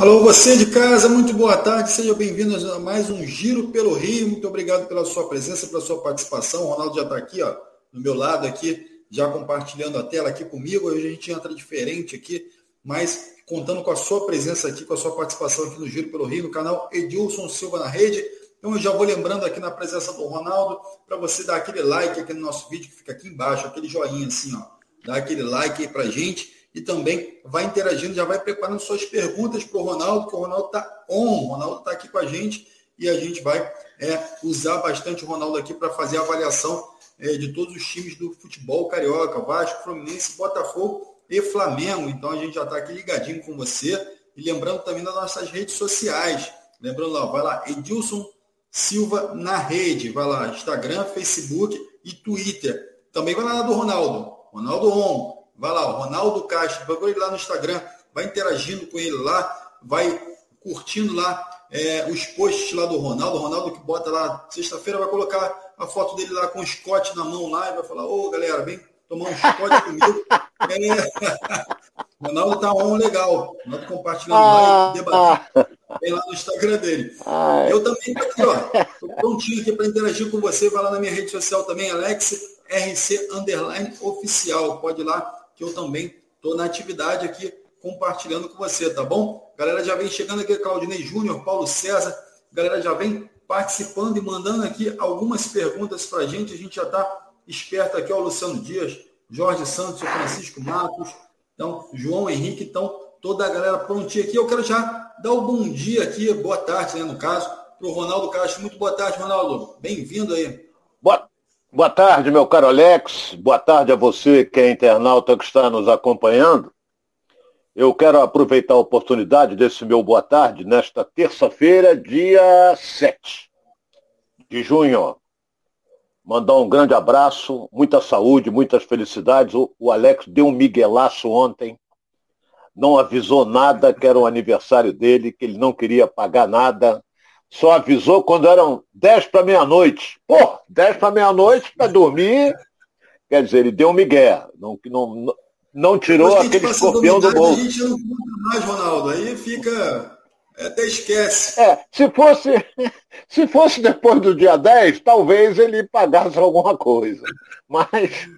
Alô, você de casa, muito boa tarde, seja bem-vindo a mais um Giro pelo Rio. Muito obrigado pela sua presença, pela sua participação. O Ronaldo já está aqui, ó, do meu lado aqui, já compartilhando a tela aqui comigo. Hoje a gente entra diferente aqui, mas contando com a sua presença aqui, com a sua participação aqui no Giro pelo Rio, no canal Edilson Silva na Rede. Então eu já vou lembrando aqui na presença do Ronaldo, para você dar aquele like aqui no nosso vídeo que fica aqui embaixo, aquele joinha assim, ó. Dá aquele like aí pra gente e também vai interagindo, já vai preparando suas perguntas para o Ronaldo, que o Ronaldo está on, o Ronaldo está aqui com a gente e a gente vai é, usar bastante o Ronaldo aqui para fazer a avaliação é, de todos os times do futebol carioca, Vasco, Fluminense, Botafogo e Flamengo. Então a gente já está aqui ligadinho com você e lembrando também das nossas redes sociais. Lembrando lá, vai lá, Edilson Silva na rede, vai lá, Instagram, Facebook e Twitter. Também vai lá do Ronaldo, Ronaldo On, Vai lá, o Ronaldo Castro, procura ele lá no Instagram, vai interagindo com ele lá, vai curtindo lá é, os posts lá do Ronaldo. O Ronaldo que bota lá, sexta-feira vai colocar a foto dele lá com o Scott na mão lá e vai falar, ô galera, vem tomar um Scott comigo. É. Ronaldo tá on legal. Ronaldo compartilhando ah, lá e debatendo. Vem lá no Instagram dele. Ah, Eu também tô aqui, ó. Tô prontinho aqui para interagir com você. Vai lá na minha rede social também, Alex RC Underline Oficial. Pode ir lá que eu também estou na atividade aqui compartilhando com você, tá bom? Galera já vem chegando aqui, Claudinei Júnior, Paulo César, galera já vem participando e mandando aqui algumas perguntas para a gente. A gente já está esperto aqui, ó, Luciano Dias, Jorge Santos, Francisco Matos, então, João Henrique, então, toda a galera prontinha aqui. Eu quero já dar o um bom dia aqui, boa tarde, né, no caso, para o Ronaldo Castro. Muito boa tarde, Ronaldo. Bem-vindo aí. Boa, tarde, meu caro Alex. Boa tarde a você que é internauta que está nos acompanhando. Eu quero aproveitar a oportunidade desse meu boa tarde nesta terça-feira, dia 7 de junho. Mandar um grande abraço, muita saúde, muitas felicidades. O Alex deu um miguelaço ontem, não avisou nada que era o aniversário dele, que ele não queria pagar nada só avisou quando eram 10 para meia-noite. Pô, 10 para meia-noite para dormir. Quer dizer, ele deu um migué. Não, não, não tirou aquele escorpião do bolso. A gente não conta mais, Ronaldo. Aí fica. Até esquece. É, se fosse, se fosse depois do dia 10, talvez ele pagasse alguma coisa. Mas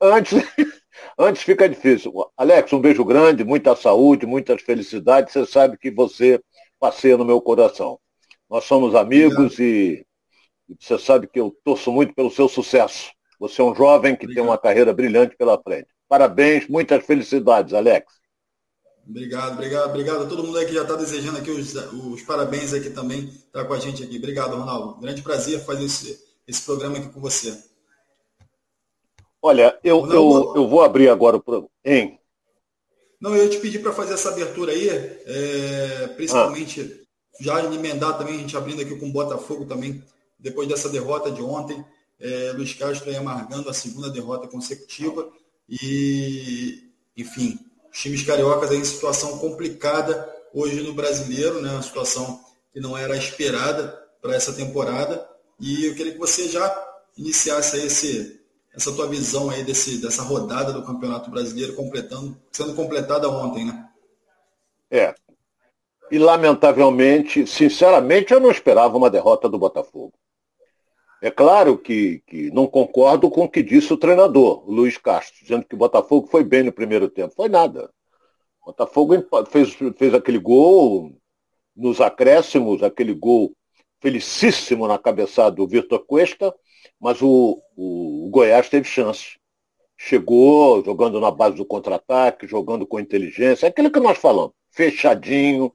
antes, antes fica difícil. Alex, um beijo grande, muita saúde, muitas felicidades. Você sabe que você passeia no meu coração. Nós somos amigos e, e, você sabe que eu torço muito pelo seu sucesso. Você é um jovem que Obrigado. tem uma carreira brilhante pela frente. Parabéns, muitas felicidades, Alex. Obrigado, obrigado, obrigado a todo mundo aí que já está desejando aqui os, os, parabéns aqui também, está com a gente aqui. Obrigado, Ronaldo. Grande prazer fazer esse, esse programa aqui com você. Olha, eu, eu, eu vou abrir agora o programa. Hein? Não, eu te pedir para fazer essa abertura aí, é, principalmente ah já emendar também, a gente abrindo aqui com o Botafogo também, depois dessa derrota de ontem, é, Luiz Castro aí amargando a segunda derrota consecutiva e, enfim, os times cariocas aí em situação complicada hoje no brasileiro, né? Uma situação que não era esperada para essa temporada. E eu queria que você já iniciasse aí esse, essa tua visão aí desse, dessa rodada do Campeonato Brasileiro completando, sendo completada ontem, né? É, e, lamentavelmente, sinceramente, eu não esperava uma derrota do Botafogo. É claro que, que não concordo com o que disse o treinador, o Luiz Castro, dizendo que o Botafogo foi bem no primeiro tempo. Foi nada. O Botafogo fez, fez aquele gol nos acréscimos, aquele gol felicíssimo na cabeçada do Vitor Cuesta, mas o, o, o Goiás teve chance. Chegou jogando na base do contra-ataque, jogando com inteligência, é aquilo que nós falamos, fechadinho,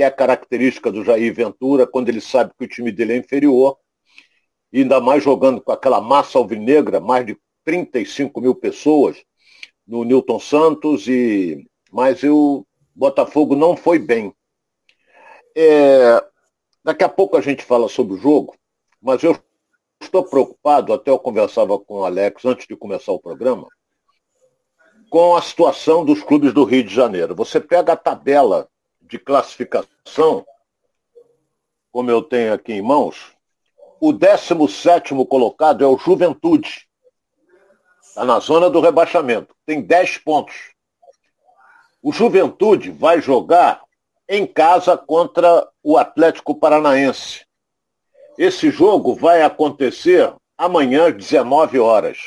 que é a característica do Jair Ventura, quando ele sabe que o time dele é inferior, e ainda mais jogando com aquela massa alvinegra, mais de 35 mil pessoas no Newton Santos, e mas o Botafogo não foi bem. É... Daqui a pouco a gente fala sobre o jogo, mas eu estou preocupado, até eu conversava com o Alex antes de começar o programa, com a situação dos clubes do Rio de Janeiro. Você pega a tabela de classificação, como eu tenho aqui em mãos, o 17 colocado é o Juventude. Está na zona do rebaixamento. Tem 10 pontos. O Juventude vai jogar em casa contra o Atlético Paranaense. Esse jogo vai acontecer amanhã às 19 horas.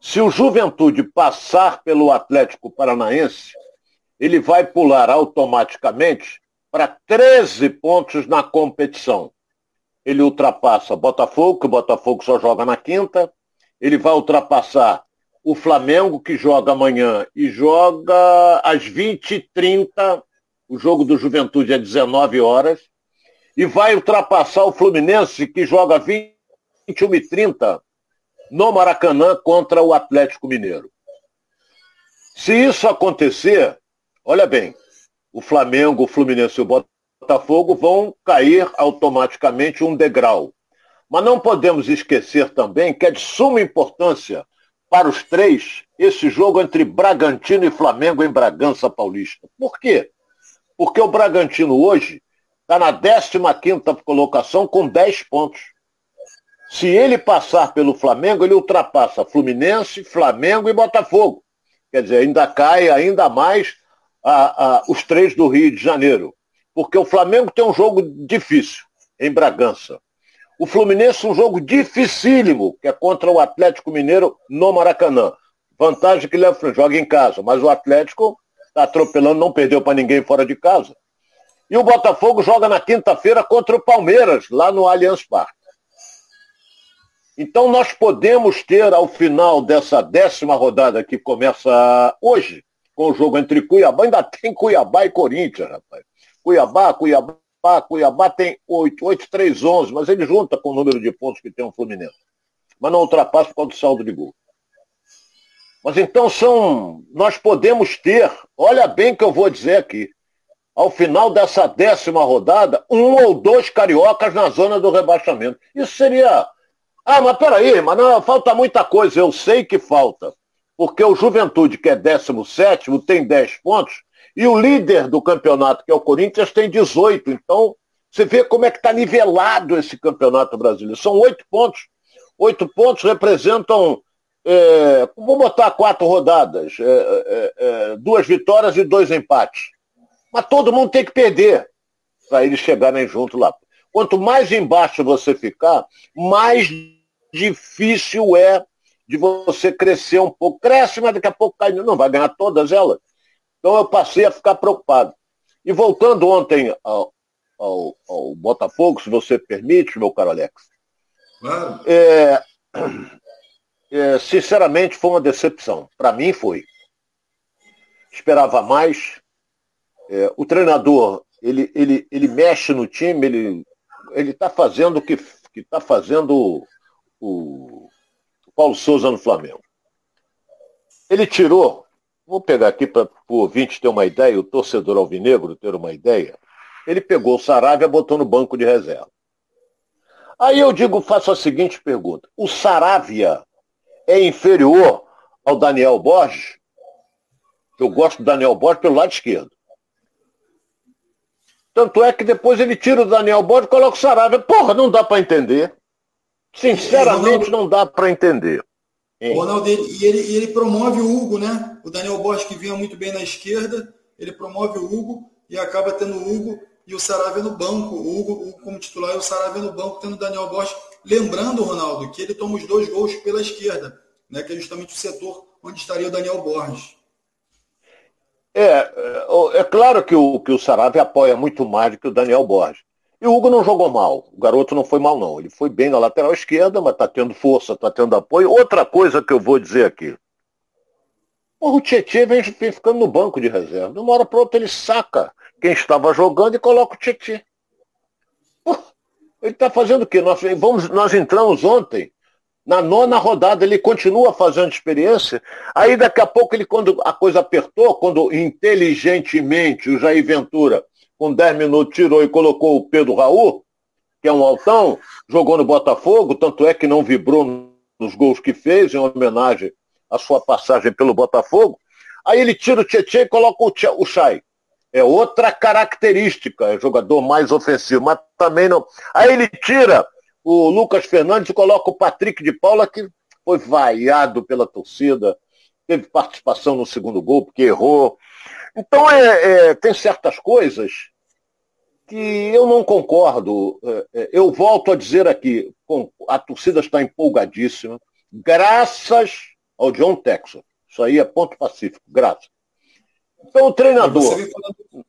Se o Juventude passar pelo Atlético Paranaense, ele vai pular automaticamente para 13 pontos na competição. Ele ultrapassa Botafogo, que o Botafogo só joga na quinta. Ele vai ultrapassar o Flamengo, que joga amanhã e joga às 20h30. O jogo do Juventude é 19 horas. E vai ultrapassar o Fluminense, que joga 21h30 no Maracanã contra o Atlético Mineiro. Se isso acontecer, olha bem, o Flamengo, o Fluminense e o Botafogo vão cair automaticamente um degrau. Mas não podemos esquecer também que é de suma importância para os três esse jogo entre Bragantino e Flamengo em Bragança Paulista. Por quê? Porque o Bragantino hoje está na 15ª colocação com 10 pontos. Se ele passar pelo Flamengo, ele ultrapassa Fluminense, Flamengo e Botafogo. Quer dizer, ainda cai ainda mais a, a, os três do Rio de Janeiro. Porque o Flamengo tem um jogo difícil em Bragança. O Fluminense um jogo dificílimo, que é contra o Atlético Mineiro no Maracanã. Vantagem que leva joga em casa, mas o Atlético está atropelando, não perdeu para ninguém fora de casa. E o Botafogo joga na quinta-feira contra o Palmeiras, lá no Allianz Parque. Então nós podemos ter ao final dessa décima rodada que começa hoje, com o jogo entre Cuiabá, ainda tem Cuiabá e Corinthians, rapaz. Cuiabá, Cuiabá, Cuiabá tem 8, 8, 3, 11, mas ele junta com o número de pontos que tem o Fluminense. Mas não ultrapassa por causa do saldo de gol. Mas então são. Nós podemos ter, olha bem que eu vou dizer aqui, ao final dessa décima rodada, um ou dois cariocas na zona do rebaixamento. Isso seria ah, mas peraí, mas não, falta muita coisa. Eu sei que falta. Porque o Juventude, que é 17, tem 10 pontos, e o líder do campeonato, que é o Corinthians, tem 18. Então, você vê como é que está nivelado esse campeonato brasileiro. São oito pontos. Oito pontos representam, é, vou botar quatro rodadas, é, é, é, duas vitórias e dois empates. Mas todo mundo tem que perder para eles chegarem junto lá. Quanto mais embaixo você ficar, mais difícil é de você crescer um pouco. Cresce, mas daqui a pouco cai. Não vai ganhar todas elas. Então eu passei a ficar preocupado. E voltando ontem ao, ao, ao Botafogo, se você permite, meu caro Alex. Claro. É, é, sinceramente, foi uma decepção. Para mim foi. Esperava mais. É, o treinador, ele, ele, ele mexe no time, ele está fazendo o que está fazendo o Paulo Souza no Flamengo. Ele tirou, vou pegar aqui para o ouvinte ter uma ideia, o torcedor alvinegro ter uma ideia. Ele pegou o Saravia e botou no banco de reserva. Aí eu digo, faço a seguinte pergunta: o Saravia é inferior ao Daniel Borges? Eu gosto do Daniel Borges pelo lado esquerdo. Tanto é que depois ele tira o Daniel Borges e coloca o Saravia. Porra, não dá para entender. Sinceramente, não dá para entender. Ronaldo, e ele, e ele promove o Hugo, né? O Daniel Borges, que vinha muito bem na esquerda, ele promove o Hugo e acaba tendo o Hugo e o Saravia no banco. O Hugo, o Hugo como titular e o Saravia no banco, tendo o Daniel Borges. Lembrando, Ronaldo, que ele toma os dois gols pela esquerda, né? que é justamente o setor onde estaria o Daniel Borges. É, é, é claro que o, que o Saravia apoia muito mais do que o Daniel Borges. E o Hugo não jogou mal. O garoto não foi mal, não. Ele foi bem na lateral esquerda, mas está tendo força, está tendo apoio. Outra coisa que eu vou dizer aqui. O Tietchan vem, vem, ficando no banco de reserva. De uma hora para outra ele saca quem estava jogando e coloca o Tietchan. Ele está fazendo o quê? Nós, vamos, nós entramos ontem, na nona rodada, ele continua fazendo experiência. Aí daqui a pouco, ele, quando a coisa apertou, quando inteligentemente o Jair Ventura com 10 minutos, tirou e colocou o Pedro Raul, que é um altão, jogou no Botafogo, tanto é que não vibrou nos gols que fez, em homenagem à sua passagem pelo Botafogo. Aí ele tira o Tietchan e coloca o, o Chay. É outra característica, é jogador mais ofensivo, mas também não. Aí ele tira o Lucas Fernandes e coloca o Patrick de Paula, que foi vaiado pela torcida, teve participação no segundo gol, porque errou. Então, é, é, tem certas coisas que eu não concordo. É, é, eu volto a dizer aqui, a torcida está empolgadíssima, graças ao John Texas. Isso aí é ponto pacífico, graças. Então, o treinador. Você vem, falando,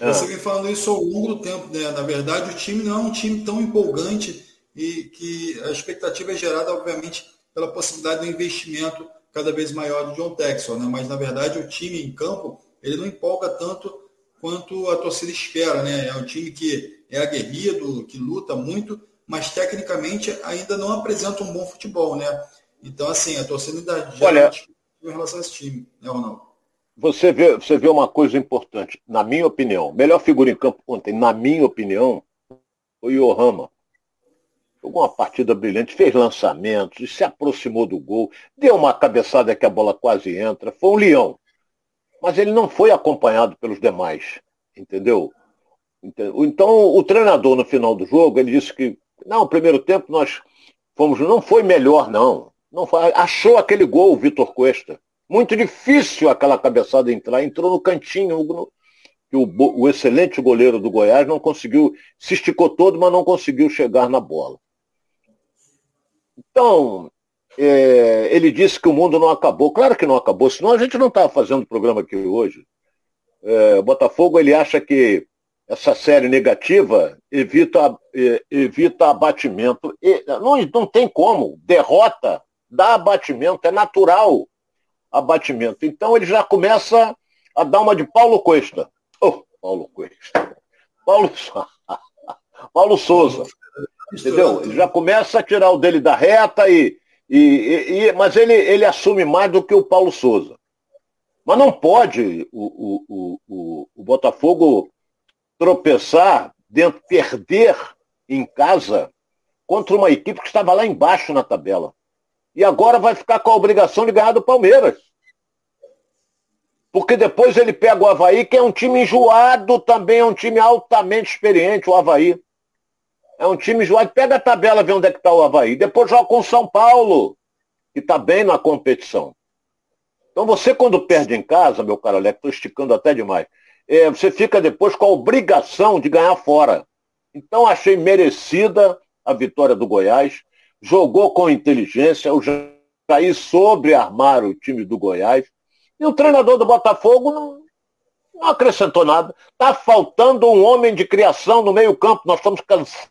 é. você vem falando isso ao longo do tempo, né? Na verdade, o time não é um time tão empolgante e que a expectativa é gerada, obviamente, pela possibilidade do investimento cada vez maior do John Texel, né? Mas, na verdade, o time em campo, ele não empolga tanto quanto a torcida espera, né? É um time que é aguerrido, que luta muito, mas tecnicamente ainda não apresenta um bom futebol, né? Então, assim, a torcida ainda já Olha, em relação a esse time, né, Ronaldo? Você vê, você vê uma coisa importante, na minha opinião. Melhor figura em campo ontem, na minha opinião, foi o Yohama. Jogou uma partida brilhante, fez lançamentos, se aproximou do gol, deu uma cabeçada que a bola quase entra. Foi um leão. Mas ele não foi acompanhado pelos demais, entendeu? Então, o treinador, no final do jogo, ele disse que, não, o primeiro tempo nós fomos, não foi melhor, não. não foi, achou aquele gol, o Vitor Cuesta. Muito difícil aquela cabeçada entrar, entrou no cantinho, no, que o, o, excelente goleiro do Goiás não conseguiu, se esticou todo, mas não conseguiu chegar na bola. Então, é, ele disse que o mundo não acabou. Claro que não acabou, senão a gente não estava fazendo o programa aqui hoje. É, o Botafogo ele acha que essa série negativa evita, é, evita abatimento. E, não, não tem como. Derrota dá abatimento, é natural abatimento. Então ele já começa a dar uma de Paulo Costa. Oh, Paulo Costa. Paulo, Paulo Souza. Entendeu? Ele já começa a tirar o dele da reta e. e, e mas ele, ele assume mais do que o Paulo Souza. Mas não pode o, o, o, o Botafogo tropeçar, dentro, perder em casa contra uma equipe que estava lá embaixo na tabela. E agora vai ficar com a obrigação de ganhar do Palmeiras. Porque depois ele pega o Havaí, que é um time enjoado também, é um time altamente experiente, o Havaí. É um time enjoado. Pega a tabela, vê onde é que está o Havaí. Depois joga com o São Paulo, que está bem na competição. Então você, quando perde em casa, meu caro Alex, estou esticando até demais, é, você fica depois com a obrigação de ganhar fora. Então achei merecida a vitória do Goiás jogou com inteligência, o Jair sobre armar o time do Goiás. E o treinador do Botafogo não, não acrescentou nada. Está faltando um homem de criação no meio-campo. Nós estamos cansados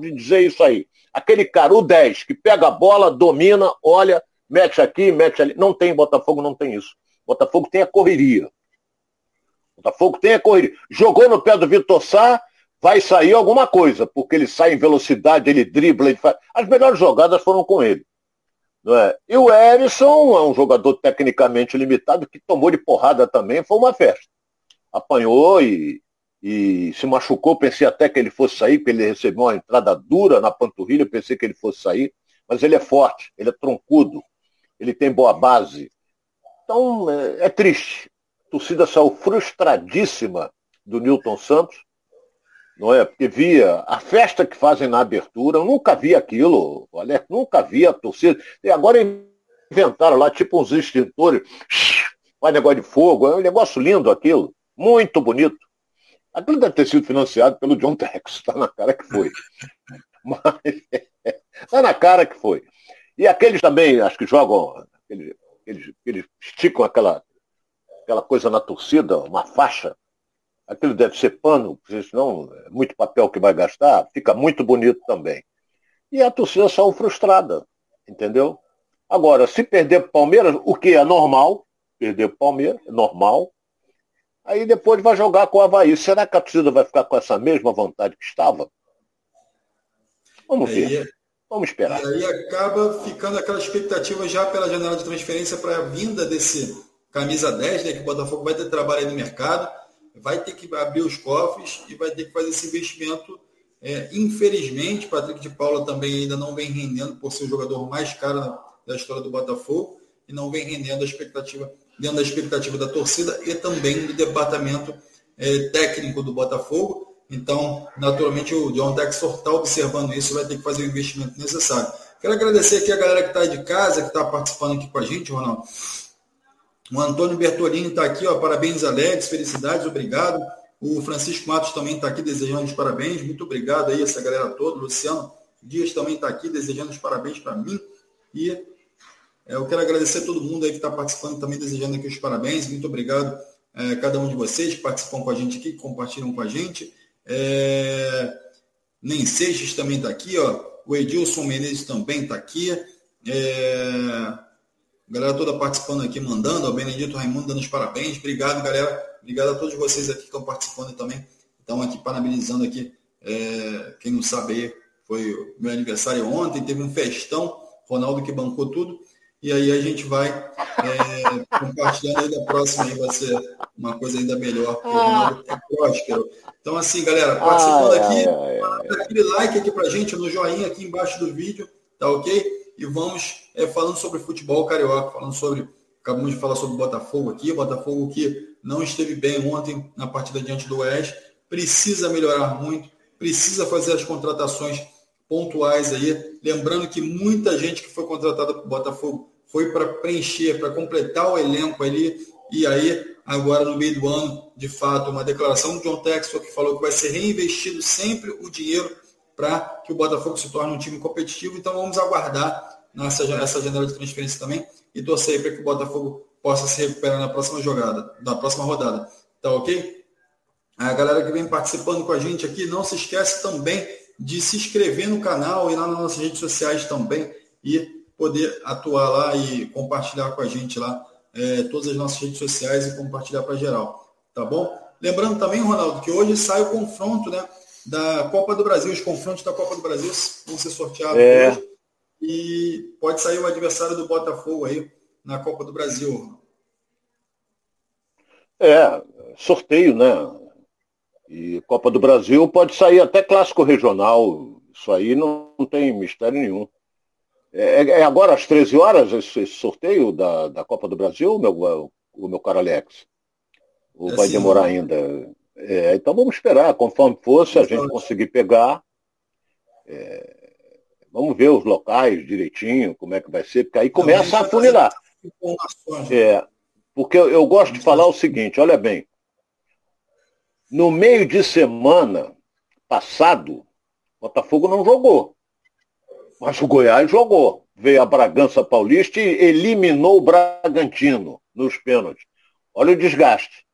de dizer isso aí. Aquele cara, o 10, que pega a bola, domina, olha, mete aqui, mete ali. Não tem, Botafogo não tem isso. Botafogo tem a correria. Botafogo tem a correria. Jogou no pé do Vitor Sá, vai sair alguma coisa, porque ele sai em velocidade, ele dribla, ele faz... As melhores jogadas foram com ele. É? E o Erisson é um jogador tecnicamente limitado que tomou de porrada também, foi uma festa. Apanhou e, e se machucou, pensei até que ele fosse sair, porque ele recebeu uma entrada dura na panturrilha, pensei que ele fosse sair, mas ele é forte, ele é troncudo, ele tem boa base. Então é, é triste. A torcida saiu frustradíssima do Newton Santos, não é? Porque via a festa que fazem na abertura, eu nunca vi aquilo, olha, nunca vi a torcida. E agora inventaram lá tipo uns extintores, faz negócio de fogo, é um negócio lindo aquilo, muito bonito. Aquilo deve ter sido financiado pelo John Tex, está na cara que foi. Mas está na cara que foi. E aqueles também, acho que jogam, eles, eles, eles esticam aquela, aquela coisa na torcida, uma faixa aquilo deve ser pano, porque senão é muito papel que vai gastar, fica muito bonito também. E a torcida saiu frustrada, entendeu? Agora, se perder para o Palmeiras, o que é normal, perder para o Palmeiras, é normal, aí depois vai jogar com o Havaí. Será que a torcida vai ficar com essa mesma vontade que estava? Vamos ver. Aí, Vamos esperar. E aí acaba ficando aquela expectativa já pela janela de transferência para a vinda desse camisa 10, né, que o Botafogo vai ter trabalho aí no mercado vai ter que abrir os cofres e vai ter que fazer esse investimento. É, infelizmente, Patrick de Paula também ainda não vem rendendo por ser o jogador mais caro da história do Botafogo e não vem rendendo a expectativa, dentro da expectativa da torcida e também do departamento é, técnico do Botafogo. Então, naturalmente, o John Textor está observando isso vai ter que fazer o investimento necessário. Quero agradecer aqui a galera que está de casa, que está participando aqui com a gente, Ronaldo. O Antônio Bertolini está aqui, ó, parabéns, Alex, felicidades, obrigado. O Francisco Matos também está aqui desejando os parabéns. Muito obrigado aí, essa galera toda. Luciano Dias também está aqui desejando os parabéns para mim. E eu quero agradecer a todo mundo aí que está participando, também desejando aqui os parabéns. Muito obrigado a é, cada um de vocês que participam com a gente aqui, que compartilham com a gente. É... Nem Seixas também está aqui, ó. O Edilson Menezes também está aqui. É... Galera toda participando aqui, mandando. O Benedito Raimundo dando os parabéns. Obrigado, galera. Obrigado a todos vocês aqui que estão participando também. Estão aqui parabenizando aqui. É... Quem não sabe aí, foi meu aniversário ontem, teve um festão. Ronaldo que bancou tudo. E aí a gente vai é, compartilhando aí da próxima aí, vai ser uma coisa ainda melhor, porque o Ronaldo é próspero. Então, assim, galera, participando aqui, dá aquele like aqui pra gente, no joinha aqui embaixo do vídeo, tá ok? E vamos é, falando sobre futebol carioca, falando sobre. Acabamos de falar sobre o Botafogo aqui, o Botafogo que não esteve bem ontem na partida diante do Oeste, precisa melhorar muito, precisa fazer as contratações pontuais aí. Lembrando que muita gente que foi contratada para o Botafogo foi para preencher, para completar o elenco ali. E aí, agora no meio do ano, de fato, uma declaração do John Textor que falou que vai ser reinvestido sempre o dinheiro para que o Botafogo se torne um time competitivo. Então vamos aguardar nessa essa janela de transferência também e torcer para que o Botafogo possa se recuperar na próxima jogada, na próxima rodada. Tá ok? A galera que vem participando com a gente aqui, não se esquece também de se inscrever no canal e lá nas nossas redes sociais também e poder atuar lá e compartilhar com a gente lá é, todas as nossas redes sociais e compartilhar para geral, tá bom? Lembrando também, Ronaldo, que hoje sai o confronto, né, da Copa do Brasil, os confrontos da Copa do Brasil vão ser sorteados é. hoje e pode sair o adversário do Botafogo aí na Copa do Brasil. É, sorteio, né? E Copa do Brasil pode sair até clássico regional. Isso aí não, não tem mistério nenhum. É, é, agora às 13 horas esse, esse, sorteio da, da Copa do Brasil, meu, o meu caro Alex? Ou é vai demorar ainda? É, então vamos esperar, conforme fosse, a gente conseguir pegar. É, vamos ver os locais direitinho, como é que vai ser, porque aí começa a funilar. É, porque eu, eu gosto de falar o seguinte, olha bem, no meio de semana passado, Botafogo não jogou. Mas o Goiás jogou. Veio a Bragança Paulista e eliminou o Bragantino nos pênaltis. Olha o desgaste.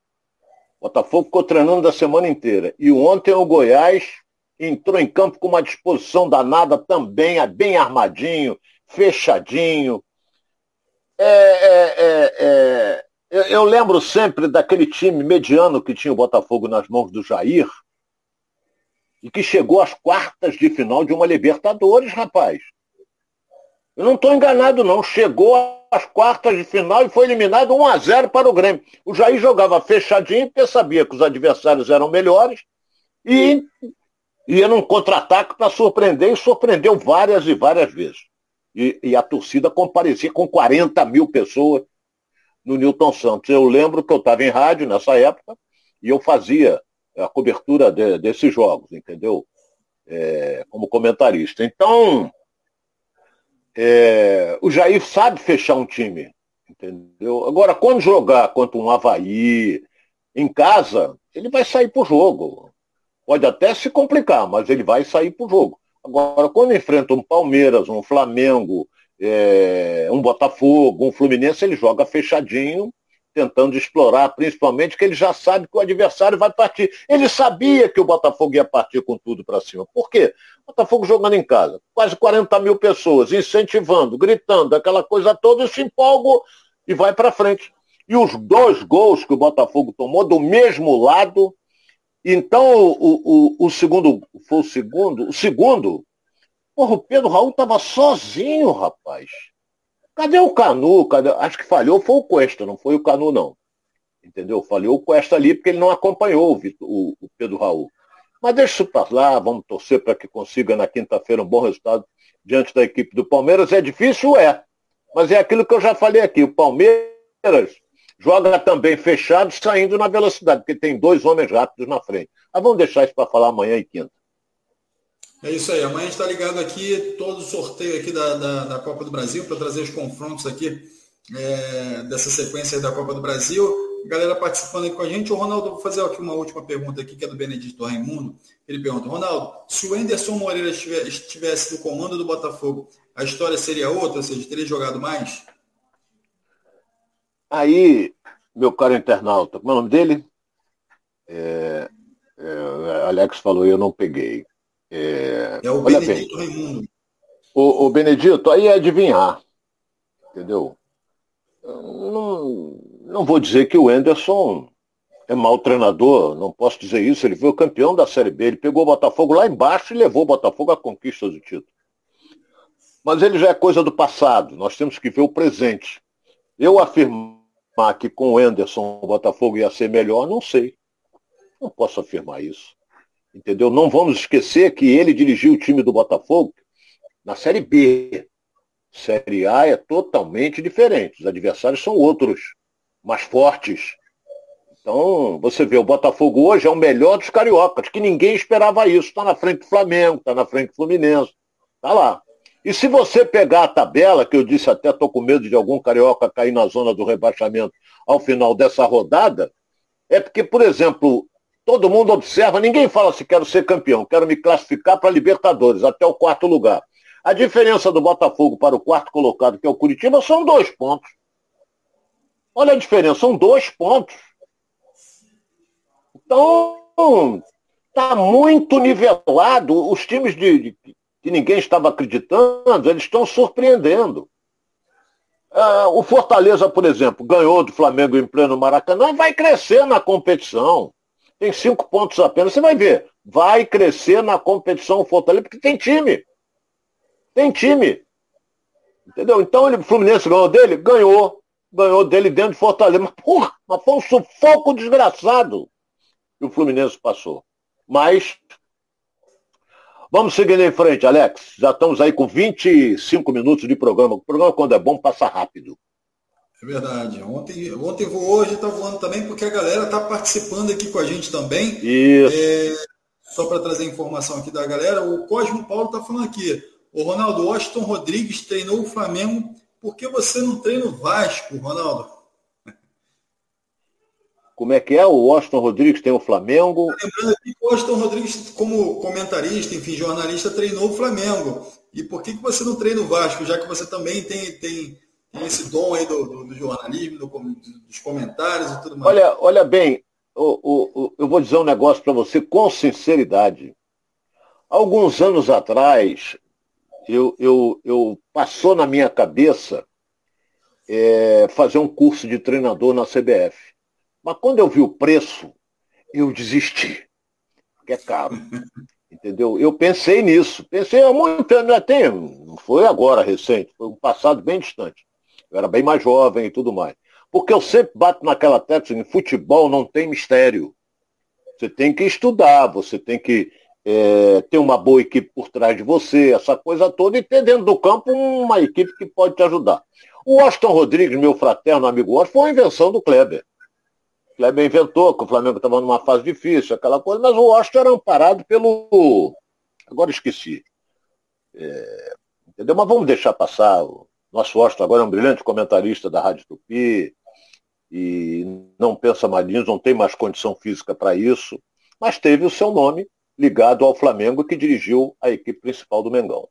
Botafogo ficou treinando a semana inteira. E ontem o Goiás entrou em campo com uma disposição danada também, é bem armadinho, fechadinho. É, é, é, é eu, eu, lembro sempre daquele time mediano que tinha o Botafogo nas mãos do Jair e que chegou às quartas de final de uma Libertadores, rapaz. Eu não estou enganado, não. Chegou às quartas de final e foi eliminado 1 a 0 para o Grêmio. O Jair jogava fechadinho porque sabia que os adversários eram melhores e ia num contra-ataque para surpreender e surpreendeu várias e várias vezes. E, e, a torcida comparecia com 40 mil pessoas no Newton Santos. Eu lembro que eu estava em rádio nessa época e eu fazia a cobertura de, desses jogos, entendeu? É, como comentarista. Então, é, o Jair sabe fechar um time, entendeu? Agora, quando jogar contra um Havaí em casa, ele vai sair para o jogo. Pode até se complicar, mas ele vai sair para o jogo. Agora, quando enfrenta um Palmeiras, um Flamengo, é, um Botafogo, um Fluminense, ele joga fechadinho, tentando explorar, principalmente que ele já sabe que o adversário vai partir. Ele sabia que o Botafogo ia partir com tudo para cima. Por quê? Botafogo jogando em casa, quase 40 mil pessoas, incentivando, gritando, aquela coisa toda, se empolga e vai para frente. E os dois gols que o Botafogo tomou do mesmo lado. Então, o, o, o segundo, foi o segundo, o segundo Porra, o Pedro Raul tava sozinho, rapaz. Cadê o Canu? Cadê? Acho que falhou foi o Cuesta, não foi o Canu, não. Entendeu? Falhou o Cuesta ali porque ele não acompanhou o, o Pedro Raul. Mas deixa isso para lá, vamos torcer para que consiga na quinta-feira um bom resultado diante da equipe do Palmeiras. É difícil? É. Mas é aquilo que eu já falei aqui. O Palmeiras joga também fechado, saindo na velocidade, porque tem dois homens rápidos na frente. Mas vamos deixar isso para falar amanhã e quinta. É isso aí. Amanhã a gente está ligado aqui, todo o sorteio aqui da, da, da Copa do Brasil, para trazer os confrontos aqui é, dessa sequência da Copa do Brasil. Galera participando aqui com a gente. O Ronaldo, vou fazer aqui uma última pergunta aqui, que é do Benedito Raimundo. Ele pergunta, Ronaldo, se o Enderson Moreira estivesse no comando do Botafogo, a história seria outra, ou seja, teria jogado mais? Aí, meu caro internauta, como é o nome dele? É, é, Alex falou, eu não peguei. É, é o Benedito bem, Raimundo. O, o Benedito, aí é adivinhar. Entendeu? Não, não vou dizer que o Enderson é mau treinador, não posso dizer isso. Ele foi o campeão da Série B. Ele pegou o Botafogo lá embaixo e levou o Botafogo à conquista do título. Mas ele já é coisa do passado. Nós temos que ver o presente. Eu afirmar que com o Enderson o Botafogo ia ser melhor, não sei. Não posso afirmar isso. Entendeu? Não vamos esquecer que ele dirigiu o time do Botafogo na Série B. Série A é totalmente diferente. Os adversários são outros, mais fortes. Então, você vê, o Botafogo hoje é o melhor dos cariocas, que ninguém esperava isso. Está na frente do Flamengo, está na frente do Fluminense. Está lá. E se você pegar a tabela, que eu disse até estou com medo de algum carioca cair na zona do rebaixamento ao final dessa rodada, é porque, por exemplo, todo mundo observa, ninguém fala se quero ser campeão, quero me classificar para Libertadores, até o quarto lugar. A diferença do Botafogo para o quarto colocado, que é o Curitiba, são dois pontos. Olha a diferença, são dois pontos. Então, está muito nivelado. Os times de, de, que ninguém estava acreditando, eles estão surpreendendo. Ah, o Fortaleza, por exemplo, ganhou do Flamengo em pleno Maracanã e vai crescer na competição. Tem cinco pontos apenas. Você vai ver. Vai crescer na competição o Fortaleza, porque tem time. Tem time. Entendeu? Então ele, o Fluminense ganhou dele? Ganhou. Ganhou dele dentro de Fortaleza. Mas, porra, mas foi um sufoco desgraçado que o Fluminense passou. Mas vamos seguindo em frente, Alex. Já estamos aí com 25 minutos de programa. O programa, quando é bom, passa rápido. É verdade. Ontem, ontem voou, hoje está voando também, porque a galera está participando aqui com a gente também. Isso. É, só para trazer informação aqui da galera, o Cosmo Paulo está falando aqui. O Ronaldo Washington Rodrigues treinou o Flamengo. Por que você não treina o Vasco, Ronaldo? Como é que é? O Washington Rodrigues tem o Flamengo. Lembrando que o Washington Rodrigues, como comentarista, enfim, jornalista, treinou o Flamengo. E por que, que você não treina o Vasco, já que você também tem, tem, tem esse dom aí do, do, do jornalismo, do, dos comentários e tudo mais? Olha, olha bem, o, o, eu vou dizer um negócio para você com sinceridade. Alguns anos atrás, eu, eu, eu passou na minha cabeça é, fazer um curso de treinador na CBF. Mas quando eu vi o preço, eu desisti. Porque é caro. Entendeu? Eu pensei nisso. Pensei há muito tempo, até, não foi agora recente, foi um passado bem distante. Eu era bem mais jovem e tudo mais. Porque eu sempre bato naquela tecla, em futebol não tem mistério. Você tem que estudar, você tem que é, ter uma boa equipe por trás de você, essa coisa toda, e ter dentro do campo uma equipe que pode te ajudar. O Washington Rodrigues, meu fraterno amigo Washington, foi uma invenção do Kleber. O Kleber inventou que o Flamengo estava numa fase difícil, aquela coisa, mas o Washington era amparado pelo. Agora esqueci. É... Entendeu? Mas vamos deixar passar. Nosso Washington agora é um brilhante comentarista da Rádio Tupi e não pensa mais não tem mais condição física para isso, mas teve o seu nome ligado ao Flamengo, que dirigiu a equipe principal do Mengão.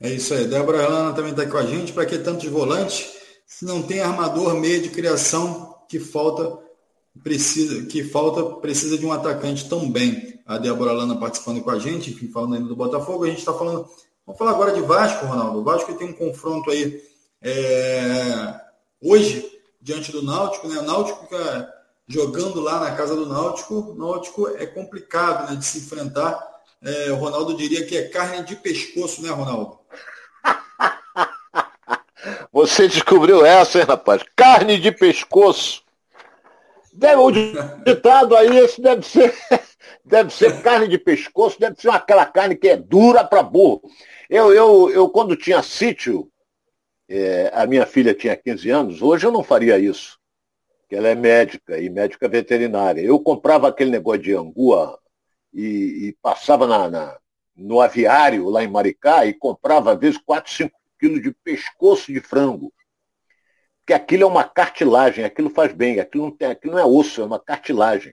É isso aí. Débora Helena também está com a gente. Para que tantos volantes se não tem armador meio de criação que falta precisa que falta precisa de um atacante também. A Débora Lana participando com a gente, enfim, falando ainda do Botafogo. A gente está falando. Vamos falar agora de Vasco, Ronaldo. O Vasco tem um confronto aí é, hoje diante do Náutico, né? O Náutico é jogando lá na casa do Náutico, Náutico é complicado né, de se enfrentar. É, o Ronaldo diria que é carne de pescoço, né, Ronaldo? Você descobriu essa, hein, rapaz? Carne de pescoço. Deve, o ditado aí, esse deve ser, deve ser carne de pescoço, deve ser aquela carne que é dura para burro. Eu, eu, eu, quando tinha sítio, é, a minha filha tinha 15 anos, hoje eu não faria isso que ela é médica e médica veterinária. Eu comprava aquele negócio de angua e, e passava na, na, no aviário lá em Maricá e comprava, às vezes, 4, 5 quilo de pescoço de frango. Porque aquilo é uma cartilagem, aquilo faz bem, aquilo não, tem, aquilo não é osso, é uma cartilagem.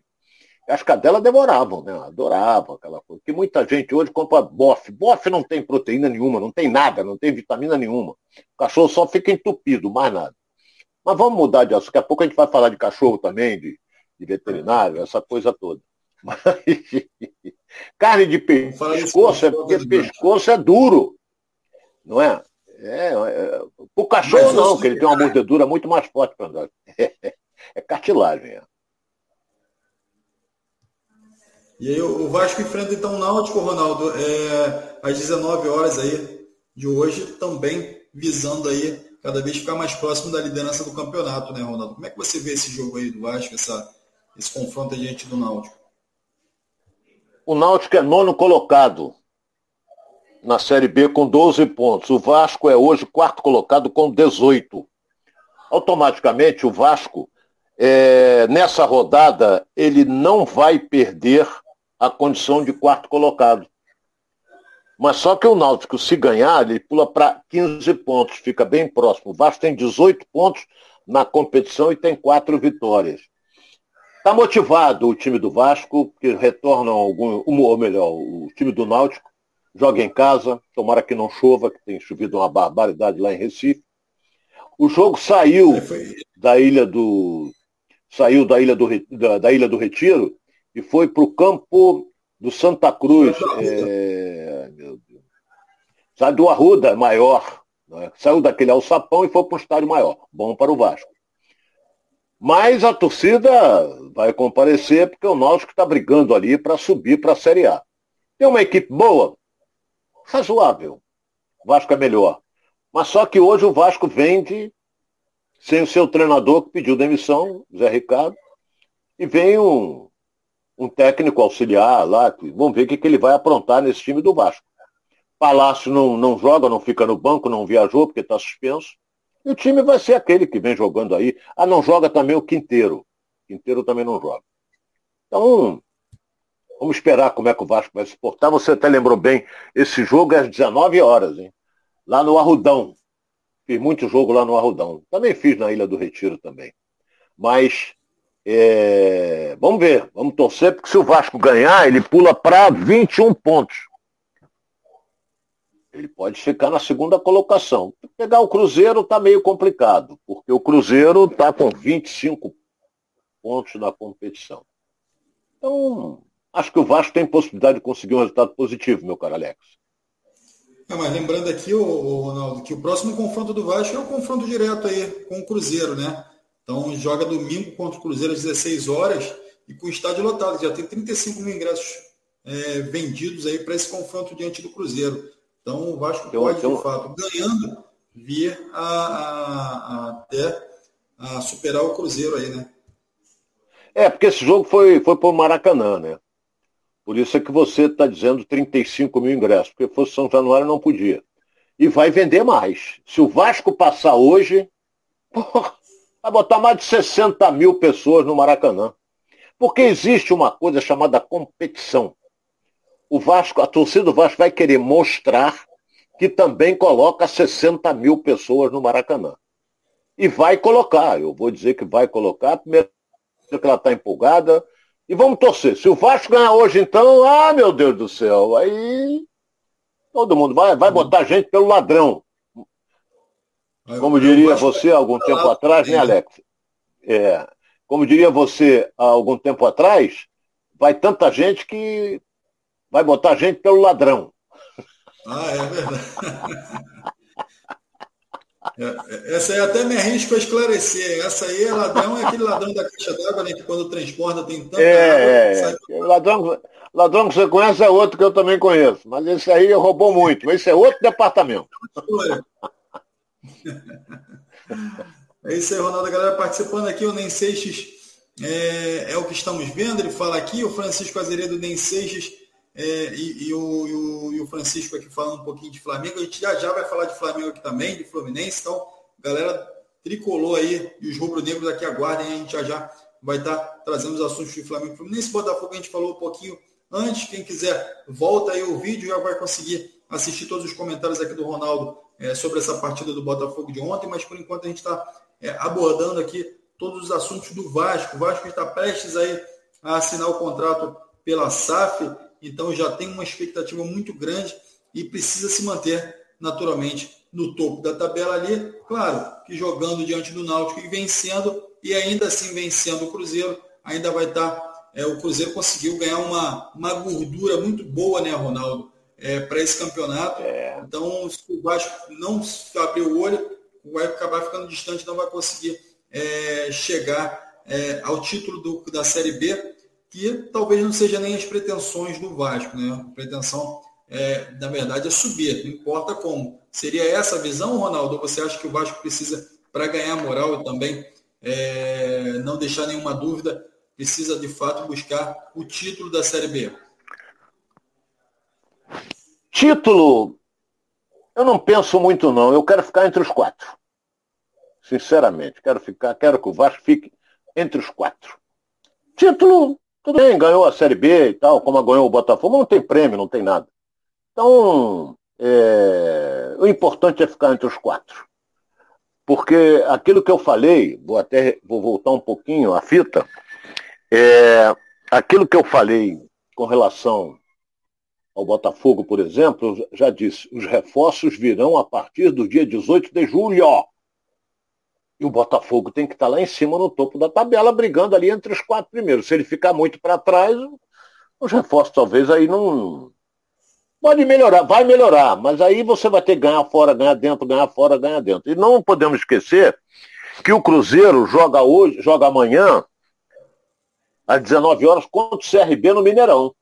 As cadelas devoravam, né? Adoravam aquela coisa. Que muita gente hoje compra bofe. Bofe não tem proteína nenhuma, não tem nada, não tem vitamina nenhuma. O cachorro só fica entupido, mais nada. Mas vamos mudar de assunto. Daqui a pouco a gente vai falar de cachorro também, de, de veterinário, essa coisa toda. Mas, carne de pescoço é porque pescoço é duro. Não é? É, é, o cachorro não, porque ele tem uma mordedura muito mais forte para andar. É, é cartilagem. É. E aí o Vasco enfrenta então o Náutico, Ronaldo, é, às 19 horas aí de hoje, também visando aí cada vez ficar mais próximo da liderança do campeonato, né, Ronaldo? Como é que você vê esse jogo aí do Vasco, essa, esse confronto diante do Náutico? O Náutico é nono colocado na Série B com 12 pontos. O Vasco é hoje quarto colocado com 18. Automaticamente o Vasco, é, nessa rodada, ele não vai perder a condição de quarto colocado. Mas só que o Náutico, se ganhar, ele pula para 15 pontos, fica bem próximo. O Vasco tem 18 pontos na competição e tem quatro vitórias. Está motivado o time do Vasco, que retorna algum, ou melhor, o time do Náutico, joga em casa, tomara que não chova, que tem chovido uma barbaridade lá em Recife. O jogo saiu da ilha do saiu da ilha do, da, da ilha do Retiro e foi para o campo do Santa Cruz. É. Sai do Arruda, maior. Né? Saiu daquele alçapão e foi para o estádio maior. Bom para o Vasco. Mas a torcida vai comparecer porque o Náutico está brigando ali para subir para a Série A. Tem uma equipe boa? Razoável. O Vasco é melhor. Mas só que hoje o Vasco vende sem o seu treinador que pediu demissão, Zé Ricardo, e vem um um técnico auxiliar lá, que, vamos ver o que, que ele vai aprontar nesse time do Vasco. Palácio não, não joga, não fica no banco, não viajou porque está suspenso. E o time vai ser aquele que vem jogando aí. Ah, não joga também o Quinteiro. Quinteiro também não joga. Então, vamos esperar como é que o Vasco vai se portar. Você até lembrou bem, esse jogo é às 19 horas, hein? Lá no Arrudão. Fiz muito jogo lá no Arrudão. Também fiz na Ilha do Retiro também. Mas é, vamos ver, vamos torcer, porque se o Vasco ganhar, ele pula para 21 pontos. Ele pode ficar na segunda colocação. Pegar o Cruzeiro está meio complicado, porque o Cruzeiro está com 25 pontos na competição. Então, acho que o Vasco tem possibilidade de conseguir um resultado positivo, meu caro Alex. É, mas lembrando aqui, o Ronaldo, que o próximo confronto do Vasco é o confronto direto aí com o Cruzeiro, né? Então joga domingo contra o Cruzeiro às 16 horas e com o estádio lotado. Já tem 35 mil ingressos é, vendidos aí para esse confronto diante do Cruzeiro. Então o Vasco pode, de fato, ganhando, vir a, a, a, até a superar o Cruzeiro aí, né? É, porque esse jogo foi, foi para o Maracanã, né? Por isso é que você está dizendo 35 mil ingressos, porque fosse São Januário não podia. E vai vender mais. Se o Vasco passar hoje, porra, vai botar mais de 60 mil pessoas no Maracanã. Porque existe uma coisa chamada competição. O Vasco, a torcida do Vasco vai querer mostrar que também coloca 60 mil pessoas no Maracanã. E vai colocar, eu vou dizer que vai colocar, primeiro que ela está empolgada, e vamos torcer. Se o Vasco ganhar hoje, então, ah, meu Deus do céu, aí todo mundo vai, vai botar gente pelo ladrão. Como diria você há algum tempo atrás, né, Alex? É, como diria você há algum tempo atrás, vai tanta gente que vai botar gente pelo ladrão. Ah, é verdade. É, essa aí até me arrisco a esclarecer. Essa aí é ladrão, é aquele ladrão da caixa d'água, né? Que quando transporta tem tanta é, água. É, ladrão, ladrão que você conhece é outro que eu também conheço. Mas esse aí roubou muito. Esse é outro departamento. É isso aí, Ronaldo. A galera participando aqui, o Nem Seixas é, é, o que estamos vendo. Ele fala aqui, o Francisco Azeredo Nem Seixas é, e, e, o, e, o, e, o, Francisco aqui falando um pouquinho de Flamengo. A gente já já vai falar de Flamengo aqui também, de Fluminense. Então, galera tricolou aí e os rubro-negros aqui aguardem. A gente já já vai estar trazendo os assuntos de Flamengo Fluminense. Botafogo a gente falou um pouquinho antes. Quem quiser, volta aí o vídeo, já vai conseguir assistir todos os comentários aqui do Ronaldo é, sobre essa partida do Botafogo de ontem, mas por enquanto a gente está é, abordando aqui todos os assuntos do Vasco. O Vasco está prestes aí a assinar o contrato pela SAF, então já tem uma expectativa muito grande e precisa se manter naturalmente no topo da tabela ali, claro, que jogando diante do Náutico e vencendo, e ainda assim vencendo o Cruzeiro, ainda vai estar. É, o Cruzeiro conseguiu ganhar uma, uma gordura muito boa, né, Ronaldo, é, para esse campeonato. É. Então, se o Vasco não abrir o olho, vai acabar ficando distante, não vai conseguir é, chegar é, ao título do, da Série B, que talvez não seja nem as pretensões do Vasco, né? A pretensão, é, na verdade, é subir, não importa como. Seria essa a visão, Ronaldo? Você acha que o Vasco precisa, para ganhar moral e também é, não deixar nenhuma dúvida, precisa de fato buscar o título da Série B? Título, eu não penso muito não. Eu quero ficar entre os quatro. Sinceramente, quero ficar, quero que o Vasco fique entre os quatro. Título, tudo bem, ganhou a Série B e tal, como ganhou o Botafogo, não tem prêmio, não tem nada. Então, é, o importante é ficar entre os quatro. Porque aquilo que eu falei, vou até vou voltar um pouquinho a fita, é, aquilo que eu falei com relação ao Botafogo, por exemplo, já disse, os reforços virão a partir do dia 18 de julho. E o Botafogo tem que estar lá em cima no topo da tabela, brigando ali entre os quatro primeiros. Se ele ficar muito para trás, os reforços talvez aí não, Pode melhorar, vai melhorar, mas aí você vai ter que ganhar fora, ganhar dentro, ganhar fora, ganhar dentro. E não podemos esquecer que o Cruzeiro joga hoje, joga amanhã, às 19 horas, contra o CRB no Mineirão.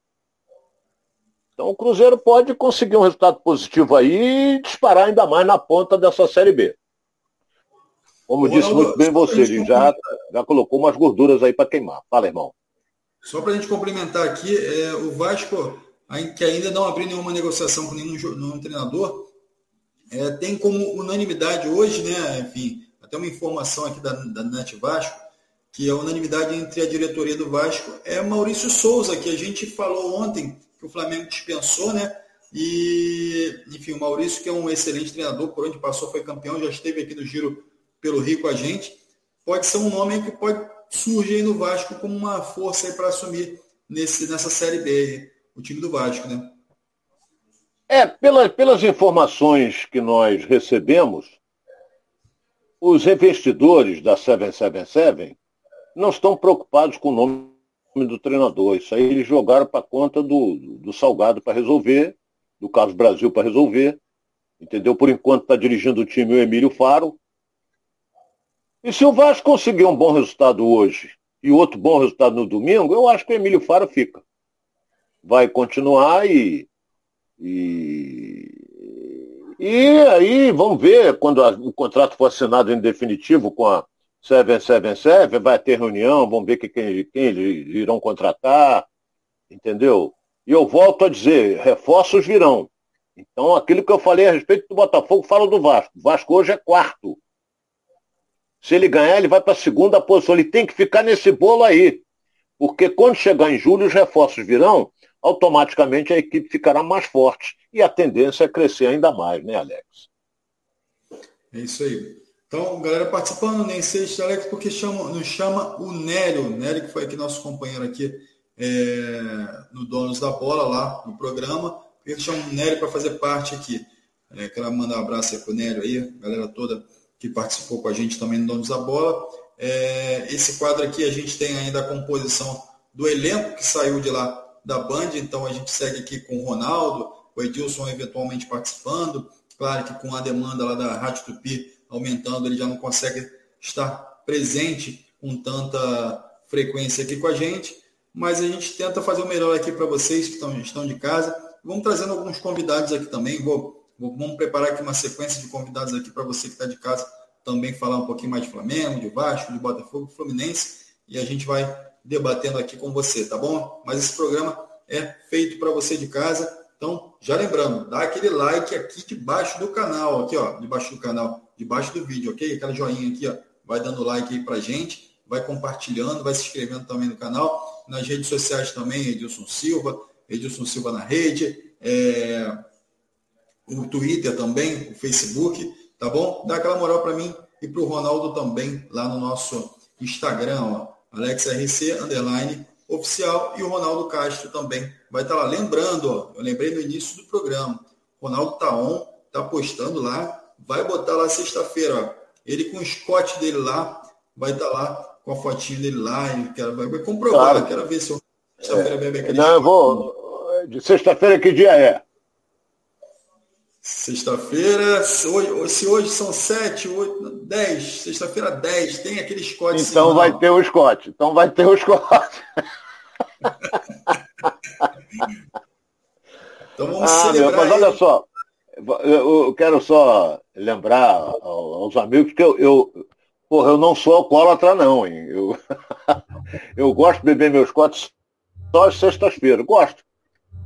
Então o Cruzeiro pode conseguir um resultado positivo aí e disparar ainda mais na ponta dessa Série B. Como disse muito bem você, ele já, já colocou umas gorduras aí para queimar. Fala, irmão. Só para a gente complementar aqui, é, o Vasco que ainda não abriu nenhuma negociação com nenhum, nenhum treinador, é, tem como unanimidade hoje, né, enfim, até uma informação aqui da, da Net Vasco, que a unanimidade entre a diretoria do Vasco é Maurício Souza, que a gente falou ontem que o Flamengo dispensou, né? E, enfim, o Maurício, que é um excelente treinador, por onde passou foi campeão, já esteve aqui no Giro pelo Rio com a gente, pode ser um nome que pode surgir no Vasco como uma força para assumir nesse, nessa Série B o time do Vasco, né? É, pela, pelas informações que nós recebemos, os investidores da 777 não estão preocupados com o nome do treinador. Isso aí eles jogaram para conta do, do Salgado para resolver, do caso Brasil para resolver. Entendeu? Por enquanto está dirigindo o time o Emílio Faro. E se o Vasco conseguir um bom resultado hoje e outro bom resultado no domingo, eu acho que o Emílio Faro fica vai continuar e, e, e aí vamos ver quando a, o contrato for assinado em definitivo com a 777, vai ter reunião, vamos ver que, quem, quem irão contratar, entendeu? E eu volto a dizer, reforços virão. Então, aquilo que eu falei a respeito do Botafogo, falo do Vasco. O Vasco hoje é quarto. Se ele ganhar, ele vai para a segunda posição. Ele tem que ficar nesse bolo aí. Porque quando chegar em julho, os reforços virão automaticamente a equipe ficará mais forte e a tendência é crescer ainda mais, né, Alex? É isso aí. Então, galera participando, nem sei se Alex, porque chama, nos chama o Nélio, o Nélio que foi aqui nosso companheiro aqui é, no Donos da Bola, lá no programa. Ele chama o Nélio para fazer parte aqui. É, quero mandar um abraço aí pro Nélio aí, galera toda que participou com a gente também no Donos da Bola. É, esse quadro aqui a gente tem ainda a composição do elenco que saiu de lá da Band, então a gente segue aqui com o Ronaldo, o Edilson eventualmente participando. Claro que com a demanda lá da Rádio Tupi aumentando, ele já não consegue estar presente com tanta frequência aqui com a gente, mas a gente tenta fazer o melhor aqui para vocês que estão, estão de casa. Vamos trazendo alguns convidados aqui também. Vou, vou vamos preparar aqui uma sequência de convidados aqui para você que está de casa também falar um pouquinho mais de Flamengo, de Vasco, de Botafogo, Fluminense, e a gente vai debatendo aqui com você, tá bom? Mas esse programa é feito para você de casa. Então, já lembrando, dá aquele like aqui debaixo do canal, aqui, ó, debaixo do canal, debaixo do vídeo, ok? Aquela joinha aqui, ó, vai dando like aí pra gente, vai compartilhando, vai se inscrevendo também no canal, nas redes sociais também, Edilson Silva, Edilson Silva na rede, é... o Twitter também, o Facebook, tá bom? Dá aquela moral para mim e para o Ronaldo também lá no nosso Instagram, ó, AlexRC, underline, oficial, e o Ronaldo Castro também vai estar tá lá. Lembrando, ó, eu lembrei no início do programa, Ronaldo tá on, tá postando lá, vai botar lá sexta-feira, ele com o Scott dele lá, vai estar tá lá com a fotinha dele lá, quero, vai, vai comprovar, claro. quero ver se eu sexta-feira bebe aquele Não, eu vou. De sexta-feira que dia é? Sexta-feira, se hoje são sete, oito, dez, sexta-feira dez, tem aquele Scott. Então vai ter o Scott. Então vai ter o Scott. então vamos ah, celebrar. Meu, mas olha só, eu quero só lembrar aos amigos que eu, eu, porra, eu não sou alcoólatra não, hein? Eu, eu gosto de beber meus Scott só às sextas-feiras. Gosto.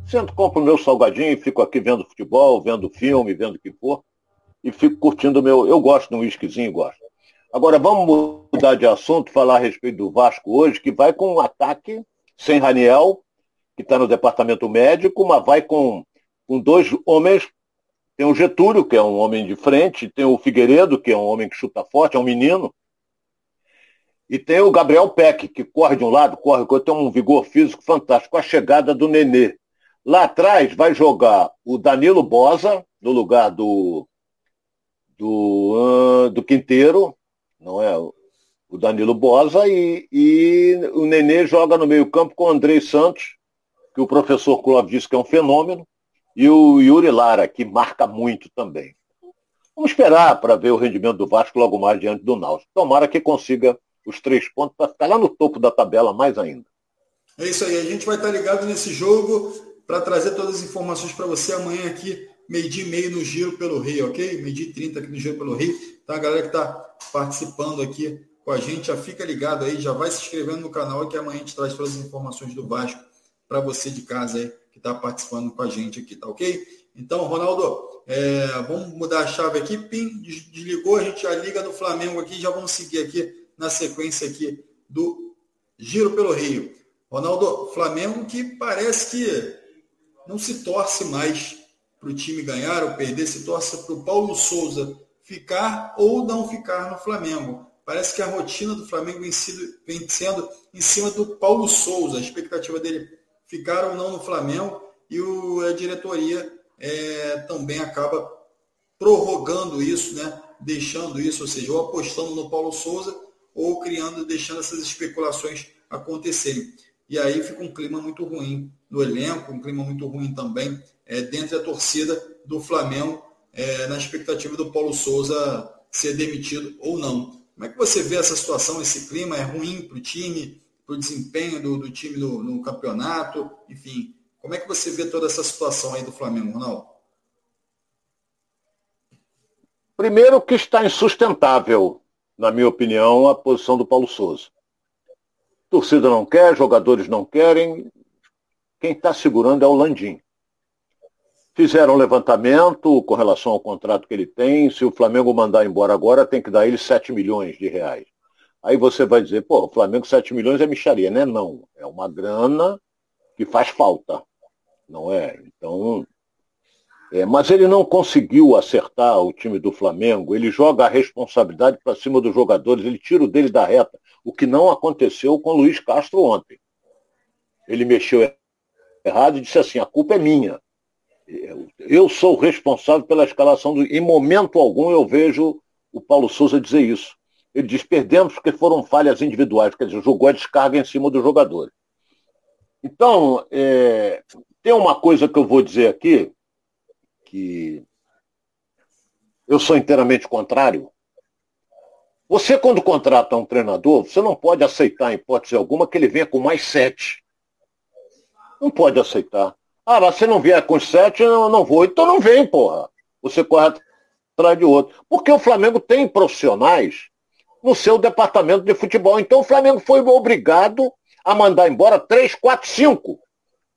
Sento, compro meu salgadinho, fico aqui vendo futebol, vendo filme, vendo o que for, e fico curtindo meu. Eu gosto de um whiskyzinho, gosto. Agora vamos mudar de assunto, falar a respeito do Vasco hoje, que vai com um ataque sem Raniel, que está no departamento médico, mas vai com, com dois homens. Tem o Getúlio, que é um homem de frente, tem o Figueiredo, que é um homem que chuta forte, é um menino. E tem o Gabriel Peck, que corre de um lado, corre, tem um vigor físico fantástico. A chegada do Nenê, Lá atrás vai jogar o Danilo Bosa, no lugar do, do, uh, do Quinteiro, não é? O Danilo Bosa, e, e o Nenê joga no meio-campo com o Andrei Santos, que o professor Clóvis disse que é um fenômeno, e o Yuri Lara, que marca muito também. Vamos esperar para ver o rendimento do Vasco logo mais diante do Náutico. Tomara que consiga os três pontos para ficar lá no topo da tabela mais ainda. É isso aí, a gente vai estar ligado nesse jogo para trazer todas as informações para você amanhã aqui, meio-dia e meio no Giro pelo Rio, ok? Meio-dia e 30 aqui no Giro pelo Rio. Então, a galera que está participando aqui com a gente, já fica ligado aí, já vai se inscrevendo no canal que amanhã a gente traz todas as informações do Vasco para você de casa aí que está participando com a gente aqui, tá ok? Então, Ronaldo, é, vamos mudar a chave aqui. Pim, desligou, a gente já liga no Flamengo aqui, já vamos seguir aqui na sequência aqui do Giro pelo Rio. Ronaldo, Flamengo que parece que não se torce mais para o time ganhar ou perder, se torce para o Paulo Souza ficar ou não ficar no Flamengo. Parece que a rotina do Flamengo vem, sido, vem sendo em cima do Paulo Souza, a expectativa dele ficar ou não no Flamengo e o, a diretoria é, também acaba prorrogando isso, né? deixando isso, ou seja, ou apostando no Paulo Souza ou criando, deixando essas especulações acontecerem. E aí fica um clima muito ruim no elenco, um clima muito ruim também é, dentro da torcida do Flamengo, é, na expectativa do Paulo Souza ser demitido ou não. Como é que você vê essa situação, esse clima? É ruim para o time, para o desempenho do, do time no, no, campeonato? Enfim, como é que você vê toda essa situação aí do Flamengo, Ronaldo? Primeiro que está insustentável, na minha opinião, a posição do Paulo Souza. torcida não quer, jogadores não querem, quem está segurando é o Landim. Fizeram um levantamento com relação ao contrato que ele tem. Se o Flamengo mandar embora agora, tem que dar ele 7 milhões de reais. Aí você vai dizer, pô, o Flamengo 7 milhões é micharia, né? Não. É uma grana que faz falta. Não é? Então. É, mas ele não conseguiu acertar o time do Flamengo. Ele joga a responsabilidade para cima dos jogadores, ele tira o dele da reta. O que não aconteceu com o Luiz Castro ontem. Ele mexeu errado e disse assim: a culpa é minha. Eu sou responsável pela escalação do. Em momento algum eu vejo o Paulo Souza dizer isso. Ele diz: perdemos porque foram falhas individuais, quer dizer, jogou a descarga em cima dos jogadores. Então, é, tem uma coisa que eu vou dizer aqui, que eu sou inteiramente contrário. Você, quando contrata um treinador, você não pode aceitar, em hipótese alguma, que ele venha com mais sete. Não pode aceitar. Ah, mas se não vier com sete, eu não vou. Então não vem, porra. Você corre atrás de outro. Porque o Flamengo tem profissionais no seu departamento de futebol. Então o Flamengo foi obrigado a mandar embora três, quatro, cinco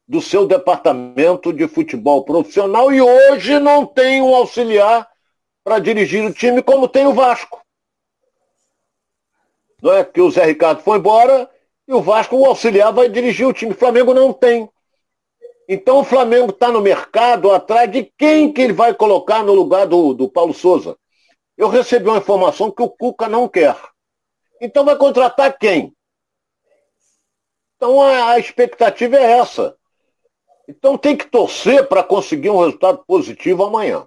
do seu departamento de futebol profissional e hoje não tem um auxiliar para dirigir o time como tem o Vasco. Não é que o Zé Ricardo foi embora e o Vasco, o auxiliar, vai dirigir o time. O Flamengo não tem. Então o Flamengo está no mercado atrás de quem que ele vai colocar no lugar do, do Paulo Souza. Eu recebi uma informação que o Cuca não quer. Então vai contratar quem? Então a, a expectativa é essa. Então tem que torcer para conseguir um resultado positivo amanhã.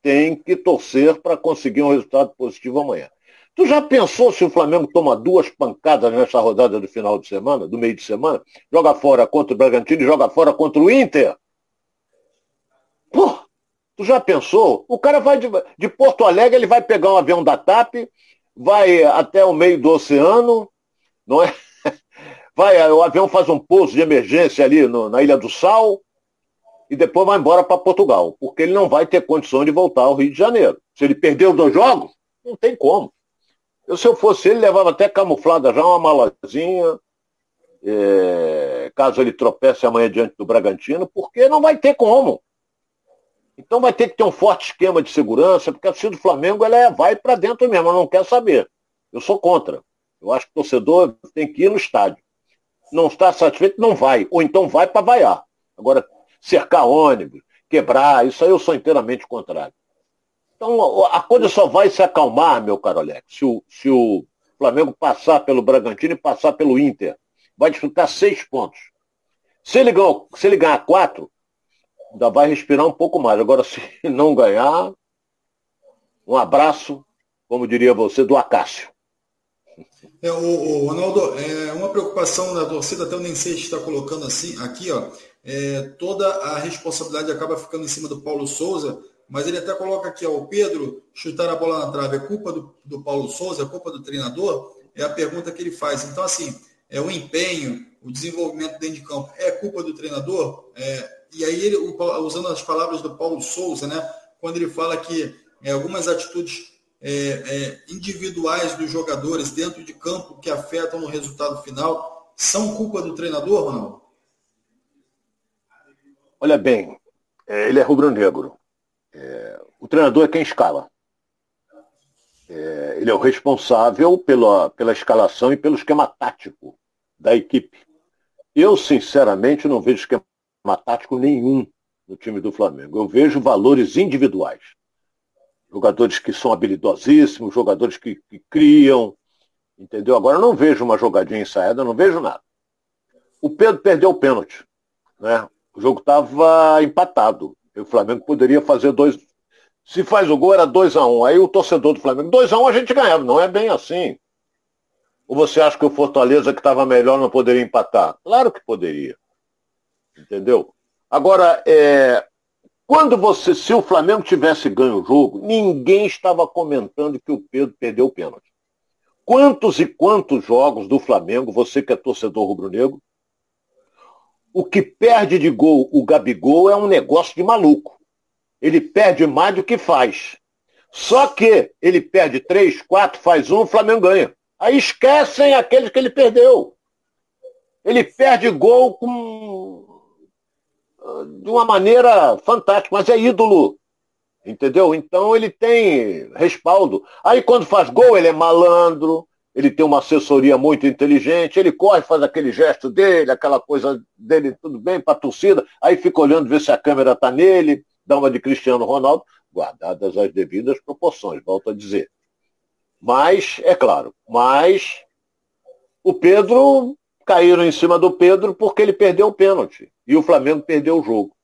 Tem que torcer para conseguir um resultado positivo amanhã. Tu já pensou se o Flamengo toma duas pancadas nessa rodada do final de semana, do meio de semana? Joga fora contra o Bragantino e joga fora contra o Inter? Pô, tu já pensou? O cara vai de, de Porto Alegre, ele vai pegar um avião da TAP, vai até o meio do oceano, não é? Vai, o avião faz um pouso de emergência ali no, na Ilha do Sal e depois vai embora para Portugal, porque ele não vai ter condição de voltar ao Rio de Janeiro. Se ele perder os dois jogos, não tem como. Eu, se eu fosse ele, levava até camuflada já uma malazinha, é, caso ele tropece amanhã diante do Bragantino, porque não vai ter como. Então vai ter que ter um forte esquema de segurança, porque a torcida do Flamengo ela é, vai para dentro mesmo, ela não quer saber. Eu sou contra. Eu acho que o torcedor tem que ir no estádio. Não está satisfeito, não vai. Ou então vai para vaiar. Agora, cercar ônibus, quebrar, isso aí eu sou inteiramente contrário. Então a coisa só vai se acalmar, meu caro Alex, se o, se o Flamengo passar pelo Bragantino e passar pelo Inter. Vai disputar seis pontos. Se ele, ganhar, se ele ganhar quatro, ainda vai respirar um pouco mais. Agora, se não ganhar, um abraço, como diria você, do Acácio. É, o, o, Ronaldo, é uma preocupação da torcida, até eu nem sei se está colocando assim, aqui, ó, é, toda a responsabilidade acaba ficando em cima do Paulo Souza, mas ele até coloca aqui, ó, o Pedro chutar a bola na trave é culpa do, do Paulo Souza, é culpa do treinador? É a pergunta que ele faz. Então, assim, é o empenho, o desenvolvimento dentro de campo, é culpa do treinador? É, e aí, ele, usando as palavras do Paulo Souza, né, quando ele fala que é, algumas atitudes é, é, individuais dos jogadores dentro de campo que afetam no resultado final são culpa do treinador, Ronaldo? Olha bem, é, ele é rubro-negro. É, o treinador é quem escala. É, ele é o responsável pela, pela escalação e pelo esquema tático da equipe. Eu, sinceramente, não vejo esquema tático nenhum no time do Flamengo. Eu vejo valores individuais. Jogadores que são habilidosíssimos, jogadores que, que criam, entendeu? Agora eu não vejo uma jogadinha ensaiada, não vejo nada. O Pedro perdeu o pênalti. Né? O jogo estava empatado. O Flamengo poderia fazer dois. Se faz o gol, era 2 a 1 um. Aí o torcedor do Flamengo, 2 a 1 um a gente ganhava. Não é bem assim. Ou você acha que o Fortaleza, que estava melhor, não poderia empatar? Claro que poderia. Entendeu? Agora, é... quando você, se o Flamengo tivesse ganho o jogo, ninguém estava comentando que o Pedro perdeu o pênalti. Quantos e quantos jogos do Flamengo, você que é torcedor rubro-negro, o que perde de gol o Gabigol é um negócio de maluco. Ele perde mais do que faz. Só que ele perde três, quatro, faz um, o Flamengo ganha. Aí esquecem aqueles que ele perdeu. Ele perde gol com de uma maneira fantástica, mas é ídolo. Entendeu? Então ele tem respaldo. Aí quando faz gol, ele é malandro, ele tem uma assessoria muito inteligente, ele corre, faz aquele gesto dele, aquela coisa dele, tudo bem, para a torcida, aí fica olhando ver se a câmera está nele, dá uma de Cristiano Ronaldo, guardadas as devidas proporções, volto a dizer. Mas, é claro, mas o Pedro, caíram em cima do Pedro porque ele perdeu o pênalti e o Flamengo perdeu o jogo.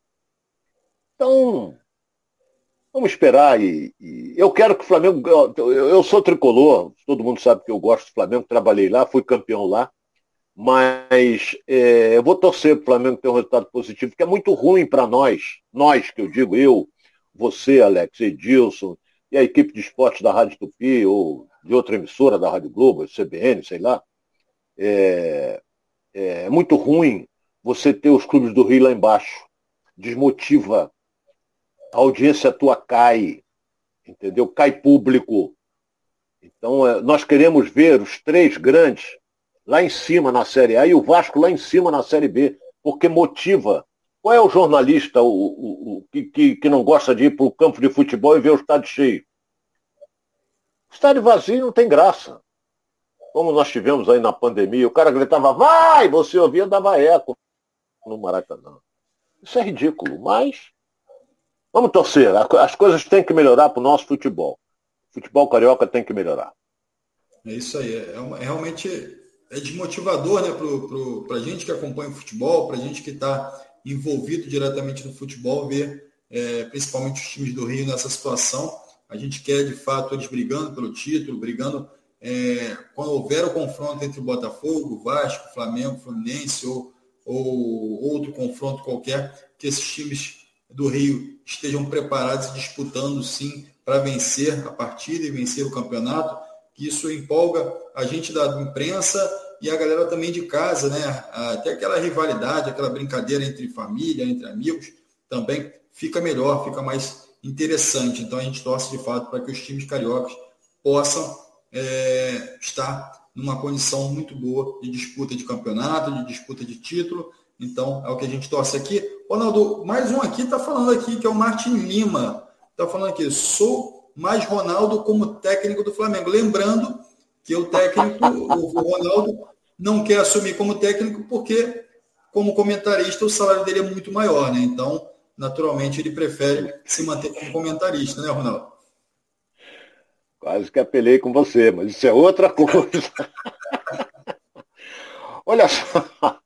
Então, Vamos esperar e, e, eu quero que o Flamengo. Eu, eu, sou tricolor, todo mundo sabe que eu gosto do Flamengo, trabalhei lá, fui campeão lá, mas é, eu vou torcer para o Flamengo ter um resultado positivo, porque é muito ruim para nós, nós que eu digo, eu, você, Alex, Edilson, e a equipe de esportes da Rádio Tupi, ou de outra emissora da Rádio Globo, CBN, sei lá. É, é muito ruim você ter os clubes do Rio lá embaixo. Desmotiva a audiência tua cai, entendeu? Cai público. Então, é, nós queremos ver os três grandes lá em cima na Série A e o Vasco lá em cima na Série B, porque motiva. Qual é o jornalista o, o, o que, que, não gosta de ir para o campo de futebol e ver o estádio cheio? O estádio vazio não tem graça. Como nós tivemos aí na pandemia, o cara gritava, vai! Você ouvia, dava eco no Maracanã. Isso é ridículo, mas vamos torcer. As coisas têm que melhorar para o nosso futebol. O futebol carioca tem que melhorar. É isso aí. É, é, é realmente é desmotivador né, para a gente que acompanha o futebol, para a gente que está envolvido diretamente no futebol, ver é, principalmente os times do Rio nessa situação. A gente quer, de fato, eles brigando pelo título, brigando é, quando houver o confronto entre o Botafogo, Vasco, Flamengo, Fluminense ou, ou outro confronto qualquer, que esses times do Rio estejam preparados e disputando sim para vencer a partida e vencer o campeonato, isso empolga a gente da imprensa e a galera também de casa, né? Até aquela rivalidade, aquela brincadeira entre família, entre amigos, também fica melhor, fica mais interessante. Então a gente torce de fato para que os times cariocas possam é, estar numa condição muito boa de disputa de campeonato, de disputa de título. Então, é o que a gente torce aqui. Ronaldo, mais um aqui está falando aqui, que é o Martin Lima. Está falando aqui, sou mais Ronaldo como técnico do Flamengo. Lembrando que o técnico, o Ronaldo, não quer assumir como técnico porque, como comentarista, o salário dele é muito maior, né? Então, naturalmente, ele prefere se manter como comentarista, né, Ronaldo? Quase que apelei com você, mas isso é outra coisa. olha só,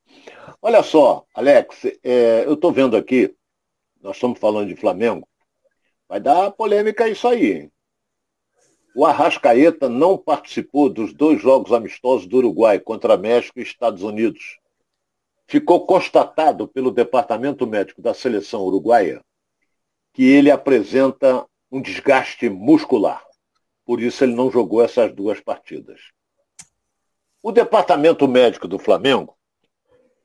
olha só, Alex, é, eu estou vendo aqui, nós estamos falando de Flamengo, vai dar polêmica isso aí. O Arrascaeta não participou dos dois jogos amistosos do Uruguai contra México e Estados Unidos. Ficou constatado pelo Departamento Médico da Seleção Uruguaia que ele apresenta um desgaste muscular. Por isso ele não jogou essas duas partidas. O departamento médico do Flamengo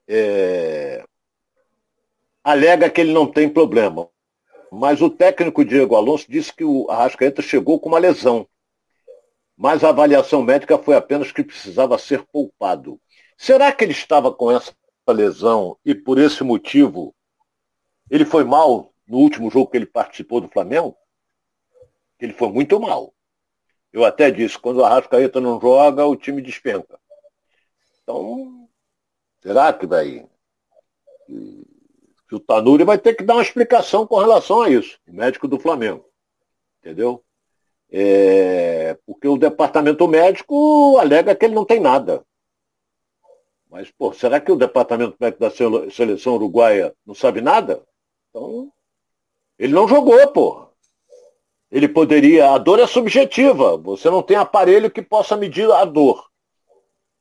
é, alega que ele não tem problema. Mas o técnico Diego Alonso disse que o Arrascaeta chegou com uma lesão. Mas a avaliação médica foi apenas que precisava ser poupado. Será que ele estava com essa lesão e por esse motivo ele foi mal no último jogo que ele participou do Flamengo? Ele foi muito mal. Eu até disse, quando o Arrascaeta não joga, o time despenca. Então, será que vai. Que o Tanuri vai ter que dar uma explicação com relação a isso, o médico do Flamengo. Entendeu? É, porque o departamento médico alega que ele não tem nada. Mas, pô, será que o departamento médico da seleção uruguaia não sabe nada? Então, ele não jogou, pô. Ele poderia. A dor é subjetiva. Você não tem aparelho que possa medir a dor.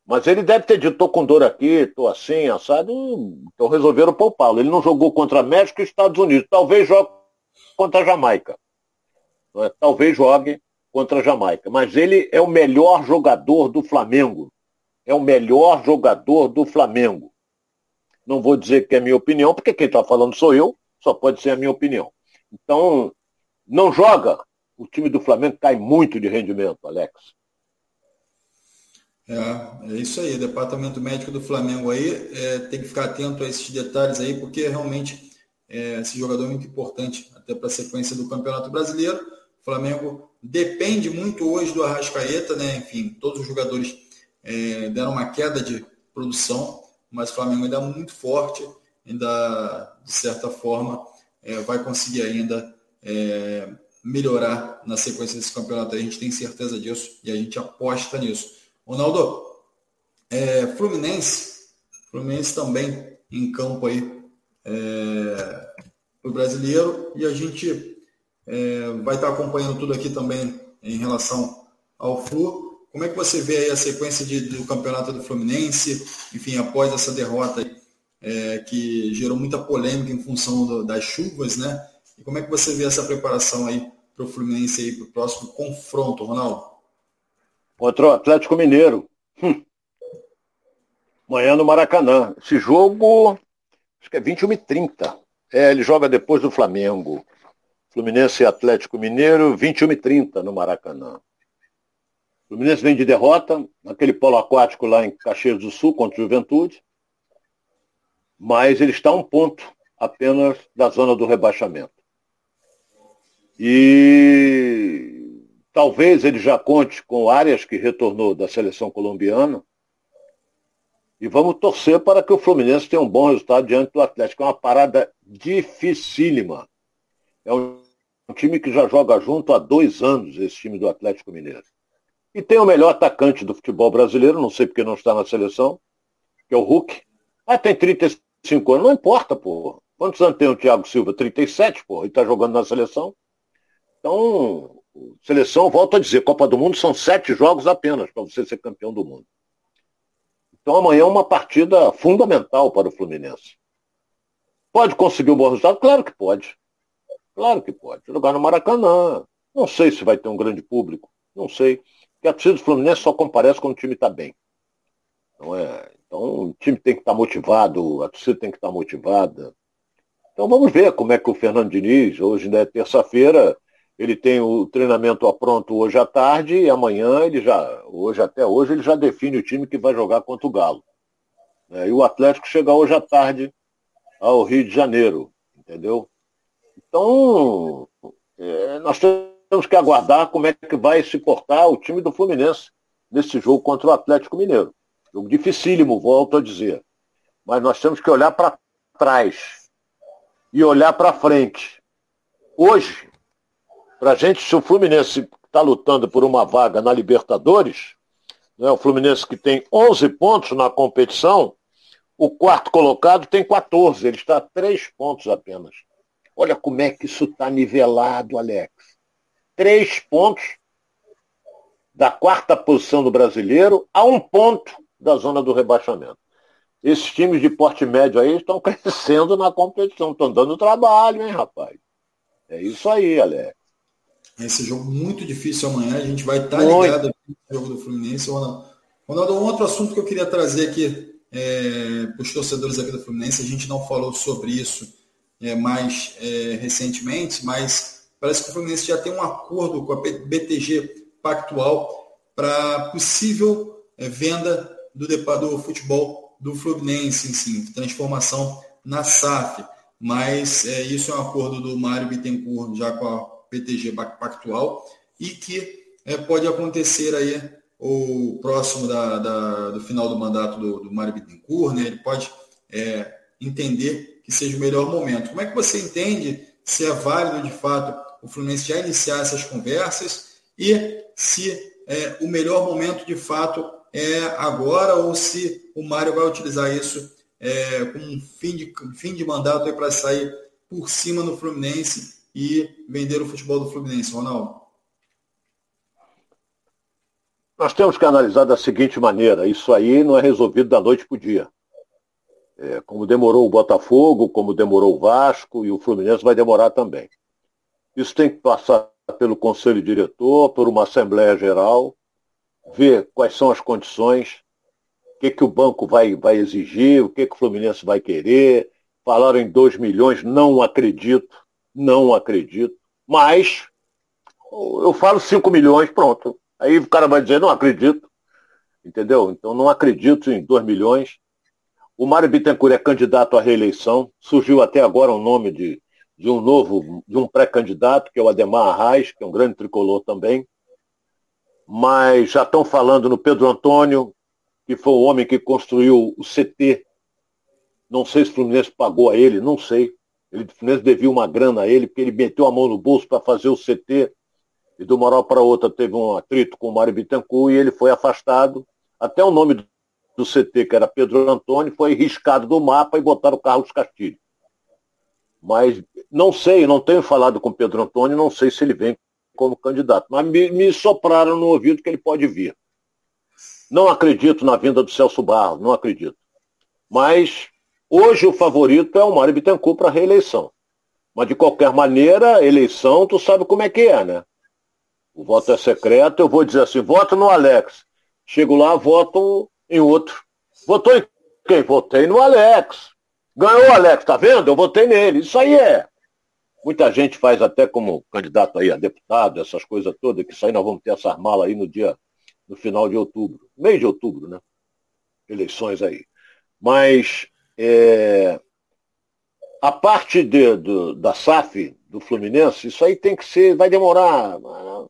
Mas ele deve ter dito, tô com dor aqui, tô assim, assado, então resolveram poupá-lo. Ele não jogou contra México e Estados Unidos. Talvez jogue contra a Jamaica. É? Talvez jogue contra a Jamaica. Mas ele é o melhor jogador do Flamengo. É o melhor jogador do Flamengo. Não vou dizer que é minha opinião, porque quem está falando sou eu, só pode ser a minha opinião. Então, não joga, o time do Flamengo cai muito de rendimento, Alex. É, é isso aí. Departamento médico do Flamengo aí é, tem que ficar atento a esses detalhes aí, porque realmente é, esse jogador é muito importante até para a sequência do Campeonato Brasileiro. O Flamengo depende muito hoje do Arrascaeta, né? Enfim, todos os jogadores é, deram uma queda de produção, mas o Flamengo ainda é muito forte, ainda de certa forma é, vai conseguir ainda é, melhorar na sequência desse campeonato. A gente tem certeza disso e a gente aposta nisso. Ronaldo, é, Fluminense, Fluminense também em campo aí é, o brasileiro e a gente é, vai estar acompanhando tudo aqui também em relação ao Flu. Como é que você vê aí a sequência de, do campeonato do Fluminense, enfim, após essa derrota aí, é, que gerou muita polêmica em função do, das chuvas, né? E como é que você vê essa preparação aí para o Fluminense aí para o próximo confronto, Ronaldo? Contra o Atlético Mineiro. Hum. Amanhã no Maracanã. Esse jogo, acho que é 21 e 30. É, ele joga depois do Flamengo. Fluminense e Atlético Mineiro, 21 e 30 no Maracanã. Fluminense vem de derrota naquele polo aquático lá em Caxias do Sul contra o Juventude. Mas ele está a um ponto apenas da zona do rebaixamento. E talvez ele já conte com áreas que retornou da seleção colombiana E vamos torcer para que o Fluminense tenha um bom resultado diante do Atlético. É uma parada dificílima. É um time que já joga junto há dois anos, esse time do Atlético Mineiro. E tem o melhor atacante do futebol brasileiro, não sei porque não está na seleção, que é o Hulk. Ah, tem 35 anos, não importa, pô. Quantos anos tem o Thiago Silva? 37, pô, e está jogando na seleção. Então, seleção, volto a dizer, Copa do Mundo são sete jogos apenas para você ser campeão do mundo. Então amanhã é uma partida fundamental para o Fluminense. Pode conseguir um bom resultado? Claro que pode. Claro que pode. Jogar no Maracanã. Não sei se vai ter um grande público. Não sei. Porque a torcida do Fluminense só comparece quando o time está bem. Não é? Então o time tem que estar tá motivado, a torcida tem que estar tá motivada. Então vamos ver como é que o Fernando Diniz, hoje é terça-feira, ele tem o treinamento pronto hoje à tarde e amanhã ele já, hoje até hoje, ele já define o time que vai jogar contra o Galo. É, e o Atlético chega hoje à tarde ao Rio de Janeiro, entendeu? Então, é, nós temos que aguardar como é que vai se portar o time do Fluminense nesse jogo contra o Atlético Mineiro. Jogo dificílimo, volto a dizer. Mas nós temos que olhar para trás e olhar para frente. Hoje, para a gente, se o Fluminense está lutando por uma vaga na Libertadores, né, o Fluminense que tem 11 pontos na competição, o quarto colocado tem 14, ele está a 3 pontos apenas. Olha como é que isso está nivelado, Alex. Três pontos da quarta posição do brasileiro a um ponto da zona do rebaixamento. Esses times de porte médio aí estão crescendo na competição, estão dando trabalho, hein, rapaz? É isso aí, Alex. Esse jogo muito difícil amanhã. A gente vai estar tá ligado no jogo do Fluminense. Ronaldo, Ronaldo, um outro assunto que eu queria trazer aqui é, para os torcedores aqui do Fluminense, a gente não falou sobre isso é, mais é, recentemente, mas parece que o Fluminense já tem um acordo com a BTG Pactual para possível é, venda do, do futebol do Fluminense, em si, transformação na SAF. Mas é, isso é um acordo do Mário Bittencourt já com a PTG Pactual e que é, pode acontecer aí o próximo da, da, do final do mandato do, do Mário Bittencourt, né? ele pode é, entender que seja o melhor momento. Como é que você entende se é válido, de fato, o Fluminense já iniciar essas conversas e se é, o melhor momento, de fato, é agora ou se o Mário vai utilizar isso é, com um fim de, fim de mandato para sair por cima no Fluminense e vender o futebol do Fluminense, Ronaldo? Nós temos que analisar da seguinte maneira: isso aí não é resolvido da noite para o dia. É, como demorou o Botafogo, como demorou o Vasco e o Fluminense vai demorar também. Isso tem que passar pelo Conselho Diretor, por uma Assembleia Geral, ver quais são as condições, o que, que o banco vai, vai exigir, o que, que o Fluminense vai querer. Falaram em 2 milhões, não acredito. Não acredito. Mas eu falo 5 milhões, pronto. Aí o cara vai dizer, não acredito. Entendeu? Então não acredito em 2 milhões. O Mário Bittencourt é candidato à reeleição. Surgiu até agora o nome de, de um novo, de um pré-candidato, que é o Ademar Arraes, que é um grande tricolor também. Mas já estão falando no Pedro Antônio, que foi o homem que construiu o CT. Não sei se o Fluminense pagou a ele, não sei. Ele, o devia uma grana a ele, porque ele meteu a mão no bolso para fazer o CT. E de uma hora para outra teve um atrito com o Mário Bittencourt e ele foi afastado. Até o nome do, do CT, que era Pedro Antônio, foi riscado do mapa e botaram o Carlos Castilho. Mas não sei, não tenho falado com o Pedro Antônio, não sei se ele vem como candidato. Mas me, me sopraram no ouvido que ele pode vir. Não acredito na vinda do Celso Barros, não acredito. Mas Hoje o favorito é o Mário Bittencourt para reeleição. Mas de qualquer maneira, eleição, tu sabe como é que é, né? O voto é secreto, eu vou dizer assim, voto no Alex. Chego lá, voto em outro. Votou em quem? Votei no Alex. Ganhou o Alex, tá vendo? Eu votei nele. Isso aí é. Muita gente faz até como candidato aí a deputado, essas coisas todas, que isso aí nós vamos ter essas malas aí no dia, no final de outubro. Mês de outubro, né? Eleições aí. Mas é, a parte de, do, da SAF do Fluminense, isso aí tem que ser, vai demorar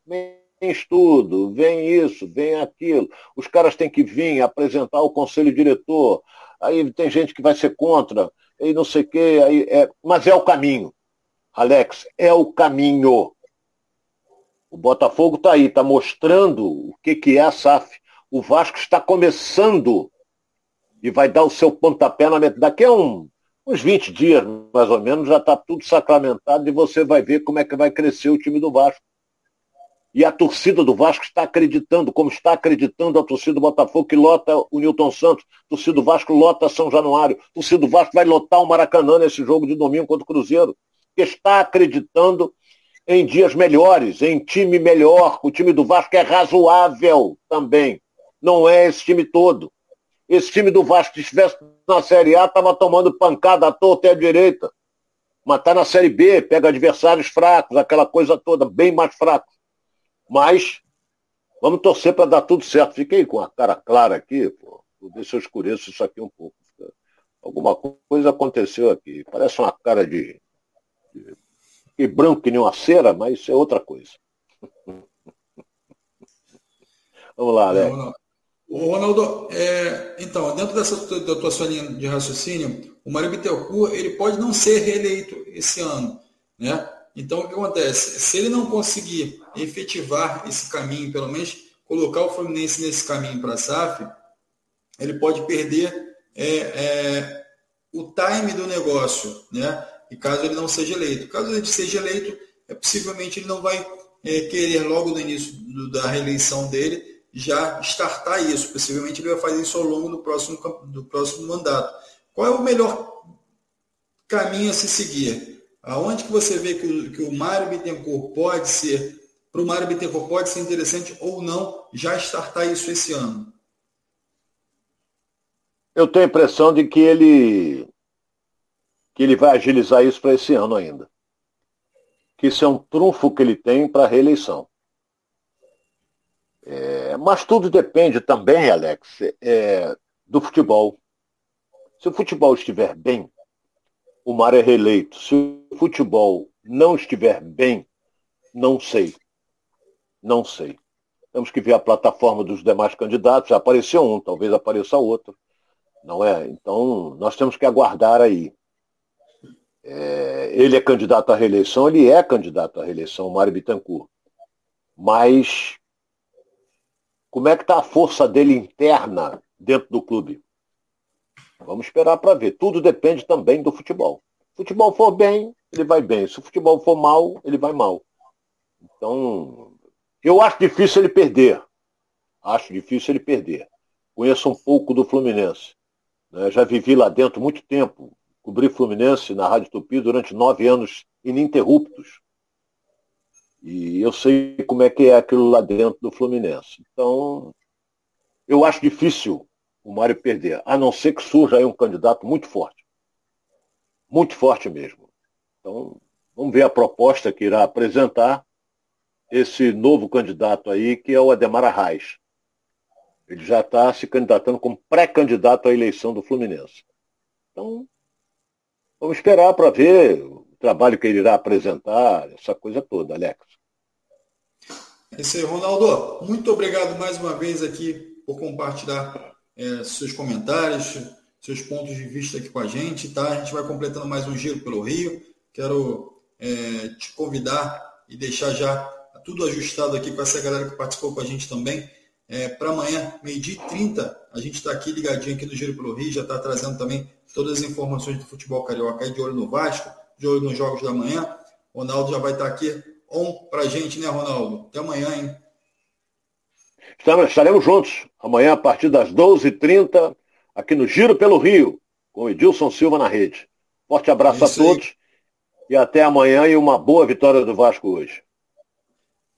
mês estudo, vem isso, vem aquilo. Os caras têm que vir apresentar o conselho diretor. Aí tem gente que vai ser contra, e não sei o quê. Aí é... Mas é o caminho. Alex, é o caminho. O Botafogo está aí, está mostrando o que, que é a SAF. O Vasco está começando e vai dar o seu pontapé na metade. Daqui a um, uns 20 dias, mais ou menos, já está tudo sacramentado e você vai ver como é que vai crescer o time do Vasco. E a torcida do Vasco está acreditando, como está acreditando a torcida do Botafogo, que lota o Newton Santos, a torcida do Vasco lota São Januário, a torcida do Vasco vai lotar o Maracanã nesse jogo de domingo contra o Cruzeiro, que está acreditando em dias melhores, em time melhor. O time do Vasco é razoável também. Não é esse time todo. Esse time do Vasco, se estivesse na Série A, estava tomando pancada à torta e à direita. Mas está na Série B, pega adversários fracos, aquela coisa toda, bem mais fracos. Mas vamos torcer para dar tudo certo. Fiquei com a cara clara aqui, pô. Vou ver se eu escureço isso aqui um pouco. Alguma coisa aconteceu aqui. Parece uma cara de, de... E branco que nem uma cera, mas isso é outra coisa. Vamos lá, Alex. Ô, Ronaldo, é, então, dentro dessa da tua sua linha de raciocínio, o Mário Bittencourt, ele pode não ser reeleito esse ano, né? Então, o que acontece? Se ele não conseguir efetivar esse caminho, pelo menos colocar o Fluminense nesse caminho para a SAF, ele pode perder é, é, o time do negócio, né? E caso ele não seja eleito. Caso ele seja eleito, é, possivelmente ele não vai é, querer logo no início do, da reeleição dele já startar isso. Possivelmente ele vai fazer isso ao longo do próximo, do próximo mandato. Qual é o melhor caminho a se seguir? Aonde que você vê que o, que o Mário Bittencourt pode ser, para o Mário Bittencourt pode ser interessante ou não já startar isso esse ano? Eu tenho a impressão de que ele que ele vai agilizar isso para esse ano ainda. Que isso é um trunfo que ele tem para a reeleição. É, mas tudo depende também, Alex, é, do futebol. Se o futebol estiver bem, o Mar é reeleito. Se o futebol não estiver bem, não sei. Não sei. Temos que ver a plataforma dos demais candidatos. Já apareceu um, talvez apareça outro. Não é? Então, nós temos que aguardar aí. É, ele é candidato à reeleição, ele é candidato à reeleição, o Mário Bittencourt. Mas como é que está a força dele interna dentro do clube? Vamos esperar para ver. Tudo depende também do futebol. Se o futebol for bem, ele vai bem. Se o futebol for mal, ele vai mal. Então, eu acho difícil ele perder. Acho difícil ele perder. Conheço um pouco do Fluminense. Né? Já vivi lá dentro muito tempo. Cobri Fluminense na Rádio Tupi durante nove anos ininterruptos. E eu sei como é que é aquilo lá dentro do Fluminense. Então, eu acho difícil o Mário perder, a não ser que surja aí um candidato muito forte. Muito forte mesmo. Então, vamos ver a proposta que irá apresentar esse novo candidato aí, que é o Ademar Arraes. Ele já está se candidatando como pré-candidato à eleição do Fluminense. Então, vamos esperar para ver trabalho que ele irá apresentar, essa coisa toda, Alex. É isso aí, Ronaldo. Muito obrigado mais uma vez aqui por compartilhar é, seus comentários, seus pontos de vista aqui com a gente. Tá? A gente vai completando mais um giro pelo Rio. Quero é, te convidar e deixar já tudo ajustado aqui com essa galera que participou com a gente também. É, para amanhã, meio-dia e 30, a gente está aqui ligadinho aqui no Giro pelo Rio, já está trazendo também todas as informações do futebol carioca aí de olho no Vasco, de olho nos jogos da manhã. O Ronaldo já vai estar aqui on para gente, né, Ronaldo? Até amanhã, hein? Estaremos juntos amanhã a partir das 12h30 aqui no Giro pelo Rio, com Edilson Silva na rede. Forte abraço é a todos e até amanhã e uma boa vitória do Vasco hoje.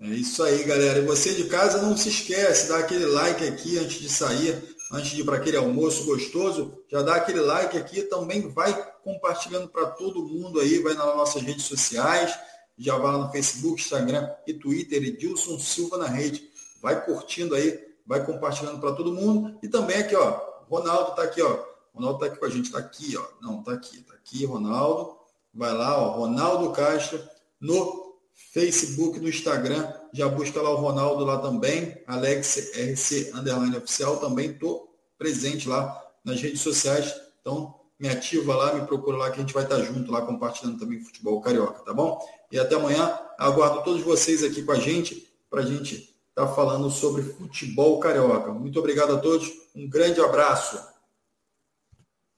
É isso aí, galera. E você de casa não se esquece, dá aquele like aqui antes de sair, antes de ir para aquele almoço gostoso, já dá aquele like aqui, também vai compartilhando para todo mundo aí, vai nas nossas redes sociais já vai lá no Facebook, Instagram e Twitter, Edilson Silva na rede. Vai curtindo aí, vai compartilhando para todo mundo. E também aqui, ó, Ronaldo está aqui, ó. Ronaldo está aqui com a gente, está aqui, ó. Não, está aqui, está aqui, Ronaldo. Vai lá, ó, Ronaldo Castro, no Facebook, no Instagram, já busca lá o Ronaldo lá também, Alex RC Underline Oficial, também estou presente lá nas redes sociais, então me ativa lá, me procura lá que a gente vai estar junto lá compartilhando também futebol carioca, tá bom? E até amanhã, aguardo todos vocês aqui com a gente, para a gente estar tá falando sobre futebol carioca. Muito obrigado a todos, um grande abraço.